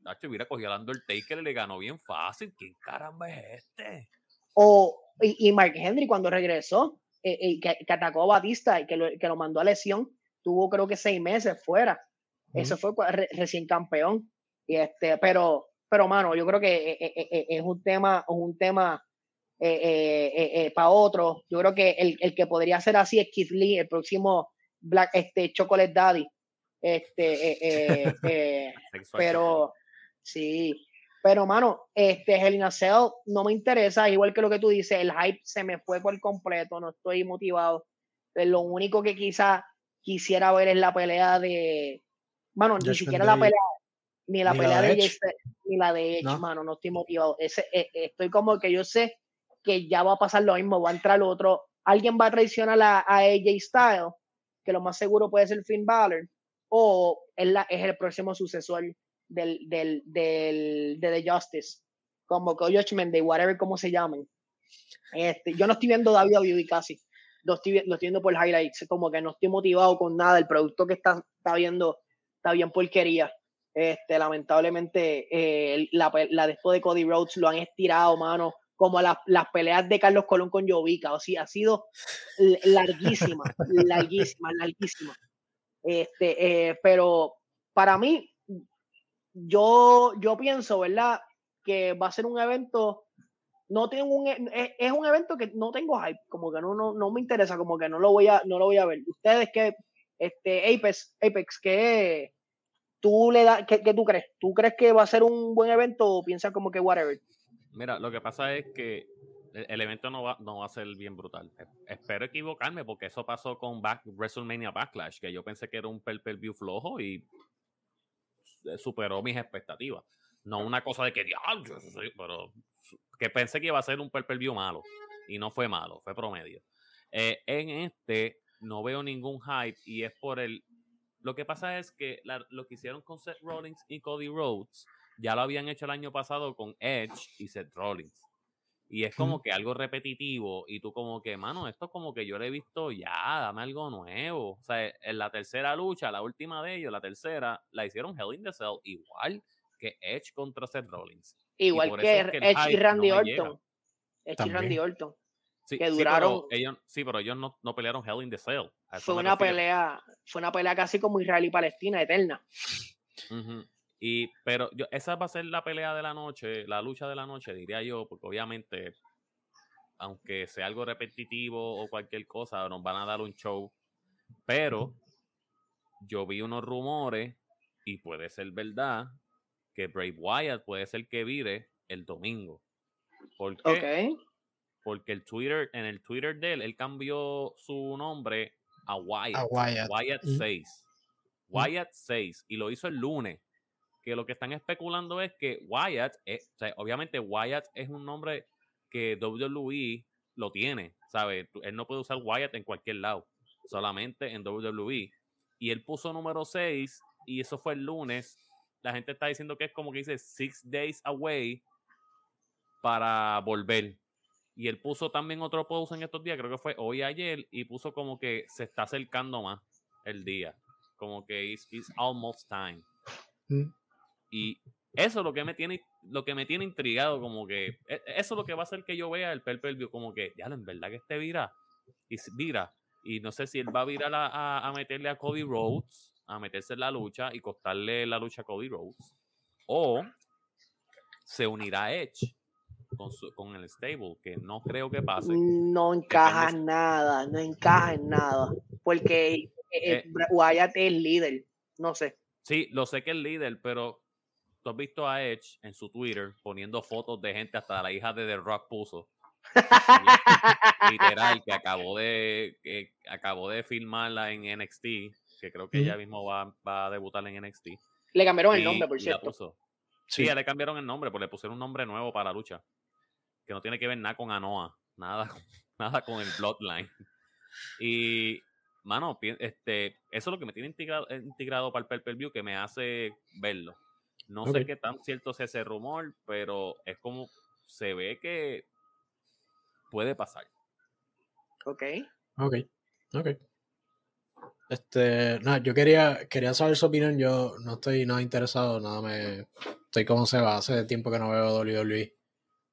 Nacho, mira, cogió a Undertaker y le ganó bien fácil. ¿Quién caramba es este? O, y, Mark Henry cuando regresó, eh, eh, que, atacó a Batista y que lo, que lo mandó a lesión, tuvo creo que seis meses fuera. Eso fue recién campeón. Y este, pero, pero mano, yo creo que eh, es un tema, un tema para otro. Yo creo que el, el, que podría ser así es Keith Lee, el próximo Black, este, Chocolate Daddy. Este, (laughs) pero Sí, pero mano, este Hell in Cell no me interesa, igual que lo que tú dices, el hype se me fue por completo, no estoy motivado. Lo único que quizá quisiera ver es la pelea de, bueno, ni siquiera la pelea, ni la pelea de, Edge, ni la de Edge, mano, no estoy motivado. Ese, eh, estoy como que yo sé que ya va a pasar lo mismo, va a entrar otro, alguien va a traicionar a, a AJ Styles, que lo más seguro puede ser Finn Balor, o es, la, es el próximo sucesor del, del, del, de The Justice, como que Judgment Day, whatever como se llamen. Este, yo no estoy viendo David WWE casi, lo estoy, lo estoy viendo por highlights, como que no estoy motivado con nada, el producto que está, está viendo está bien porquería. Este, lamentablemente, eh, la, la de Cody Rhodes lo han estirado, mano, como las, las peleas de Carlos Colón con Jovica, o sea, ha sido larguísima, (laughs) larguísima, larguísima. Este, eh, pero para mí, yo, yo pienso, ¿verdad? Que va a ser un evento, no tengo un, e, es, un evento que no tengo hype, como que no, no, no me interesa, como que no lo voy a, no lo voy a ver. Ustedes que, este, Apex, Apex, que tú le das, ¿qué, tú crees? ¿Tú crees que va a ser un buen evento o piensas como que whatever? Mira, lo que pasa es que el evento no va, no va a ser bien brutal. Espero equivocarme porque eso pasó con Back, WrestleMania Backlash, que yo pensé que era un -per view flojo y eh, superó mis expectativas. No una cosa de que, pero que pensé que iba a ser un per view malo. Y no fue malo, fue promedio. Eh, en este no veo ningún hype y es por el... Lo que pasa es que lo que hicieron con Seth Rollins y Cody Rhodes ya lo habían hecho el año pasado con Edge y Seth Rollins. Y es como que algo repetitivo y tú como que, mano, esto como que yo lo he visto ya, dame algo nuevo. O sea, en la tercera lucha, la última de ellos, la tercera, la hicieron Hell in the Cell igual que Edge contra Seth Rollins. Igual que, Edge y Randy Orton. Edge y Randy Orton. Sí, que duraron. Sí, pero ellos, sí, pero ellos no, no, pelearon Hell in the Cell. Fue una pelea, fue una pelea casi como Israel y Palestina, eterna. Y, pero yo, esa va a ser la pelea de la noche, la lucha de la noche, diría yo, porque obviamente, aunque sea algo repetitivo o cualquier cosa, nos van a dar un show. Pero yo vi unos rumores, y puede ser verdad, que Brave Wyatt puede ser que vire el domingo. ¿Por qué? Porque el Twitter, en el Twitter de él, él cambió su nombre a Wyatt. Wyatt. Wyatt 6. Wyatt 6. Y lo hizo el lunes que lo que están especulando es que Wyatt, obviamente Wyatt es un nombre que WWE lo tiene, ¿sabes? Él no puede usar Wyatt en cualquier lado, solamente en WWE. Y él puso número 6 y eso fue el lunes. La gente está diciendo que es como que dice six days away para volver. Y él puso también otro post en estos días, creo que fue hoy ayer, y puso como que se está acercando más el día. Como que it's, almost time. Mm. Y eso es lo que me tiene, lo que me tiene intrigado, como que e, eso es lo que va a hacer que yo vea el per como que, ya, en verdad que este vira, y vira, y no sé si él va a virar a, a, meterle a Cody Rhodes, a meterse en la lucha y costarle la lucha a Cody Rhodes, o se unirá a Edge con, con el stable, que no creo que pase. No encaja en nada, no encaja en nada, porque eh, eh, eh Wyatt es líder, no sé. Sí, lo sé que es líder, pero tú has visto a Edge en su Twitter poniendo fotos de gente, hasta la hija de The Rock puso. (laughs) literal, que acabó de, que acabó de filmarla en NXT, que creo que ella mismo va, va, a debutar en NXT. Le cambiaron el nombre, por cierto. Sí, ya le cambiaron el nombre, porque le pusieron un nombre nuevo para la lucha. Que no tiene que ver nada con Anoa, nada, (laughs) nada con el Bloodline. Y, mano, este, eso es lo que me tiene integrado, integrado para el pay view que me hace verlo. No sé qué tan cierto es ese rumor, pero es como se ve que puede pasar. Ok. Ok. Ok. Este, nada, yo quería, quería saber su opinión. Yo no estoy nada interesado, nada me. Estoy como se va. Hace tiempo que no veo WWE.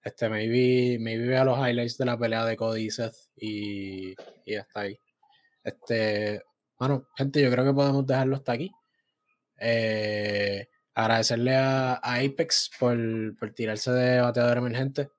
Este, maybe, maybe vea los highlights de la pelea de Cody y Seth y, y hasta ahí. Este, bueno, gente, yo creo que podemos dejarlo hasta aquí. Eh, agradecerle a, Apex por, por, tirarse de bateador emergente.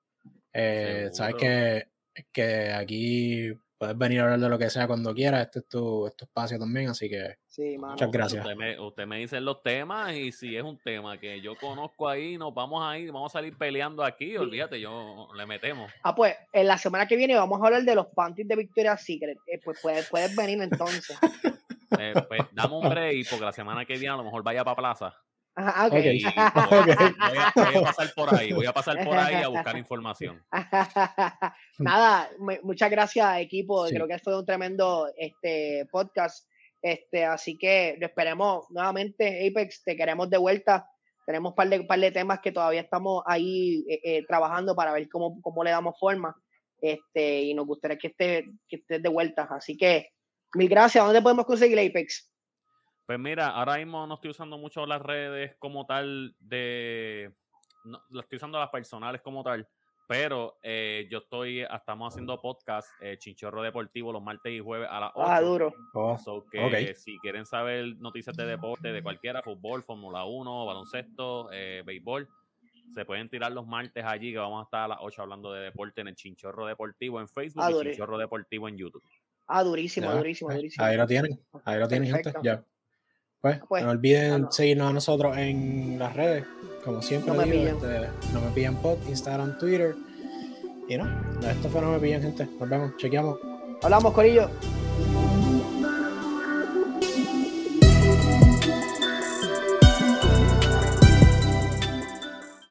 Eh, sabes que, que aquí puedes venir a hablar de lo que sea cuando quieras. Este es tu, espacio también, así que muchas gracias. Usted me, dice los temas y si es un tema que yo conozco ahí, nos vamos a ir, vamos a salir peleando aquí, olvídate, yo le metemos. Ah, pues en la semana que viene vamos a hablar de los panties de Victoria's Secret. Eh, pues puedes, puedes venir entonces. (laughs) Eh, pues dame un break porque la semana que viene a lo mejor vaya para plaza. Ajá, okay. (laughs) Voy, a, pasar por ahí, voy a pasar por ahí a buscar información. (laughs) Nada, muchas gracias equipo, creo que fue un tremendo este, podcast, este, así que lo esperemos nuevamente, Apex, te queremos de vuelta, tenemos un par de, par de temas que todavía estamos ahí eh, eh, trabajando para ver cómo, cómo le damos forma, este, y nos gustaría que estés que esté de vuelta, así que mil gracias, ¿dónde podemos conseguir Apex? Pues mira, ahora mismo no estoy usando mucho las redes como tal de... No, las estoy usando las personales como tal, pero eh, yo estoy, ah, estamos haciendo podcast eh, Chinchorro Deportivo los martes y jueves a las 8. Ah, duro. Oh, que si quieren saber noticias de deporte de cualquiera, fútbol, Fórmula 1, baloncesto, eh, béisbol, se pueden tirar los martes allí que vamos a estar a las 8 hablando de deporte en el Chinchorro Deportivo en Facebook y Chinchorro Deportivo en YouTube. Ah, durísimo, durísimo, durísimo. Ahí lo tienen, ahí lo tienen, gente. Ya. Pues, pues, no olviden seguirnos a nosotros en las redes, como siempre no digo, este, no me pillan pod, Instagram, Twitter. Y no, esto fue No me pillan, gente. Nos vemos, chequeamos. Hablamos, Corillo.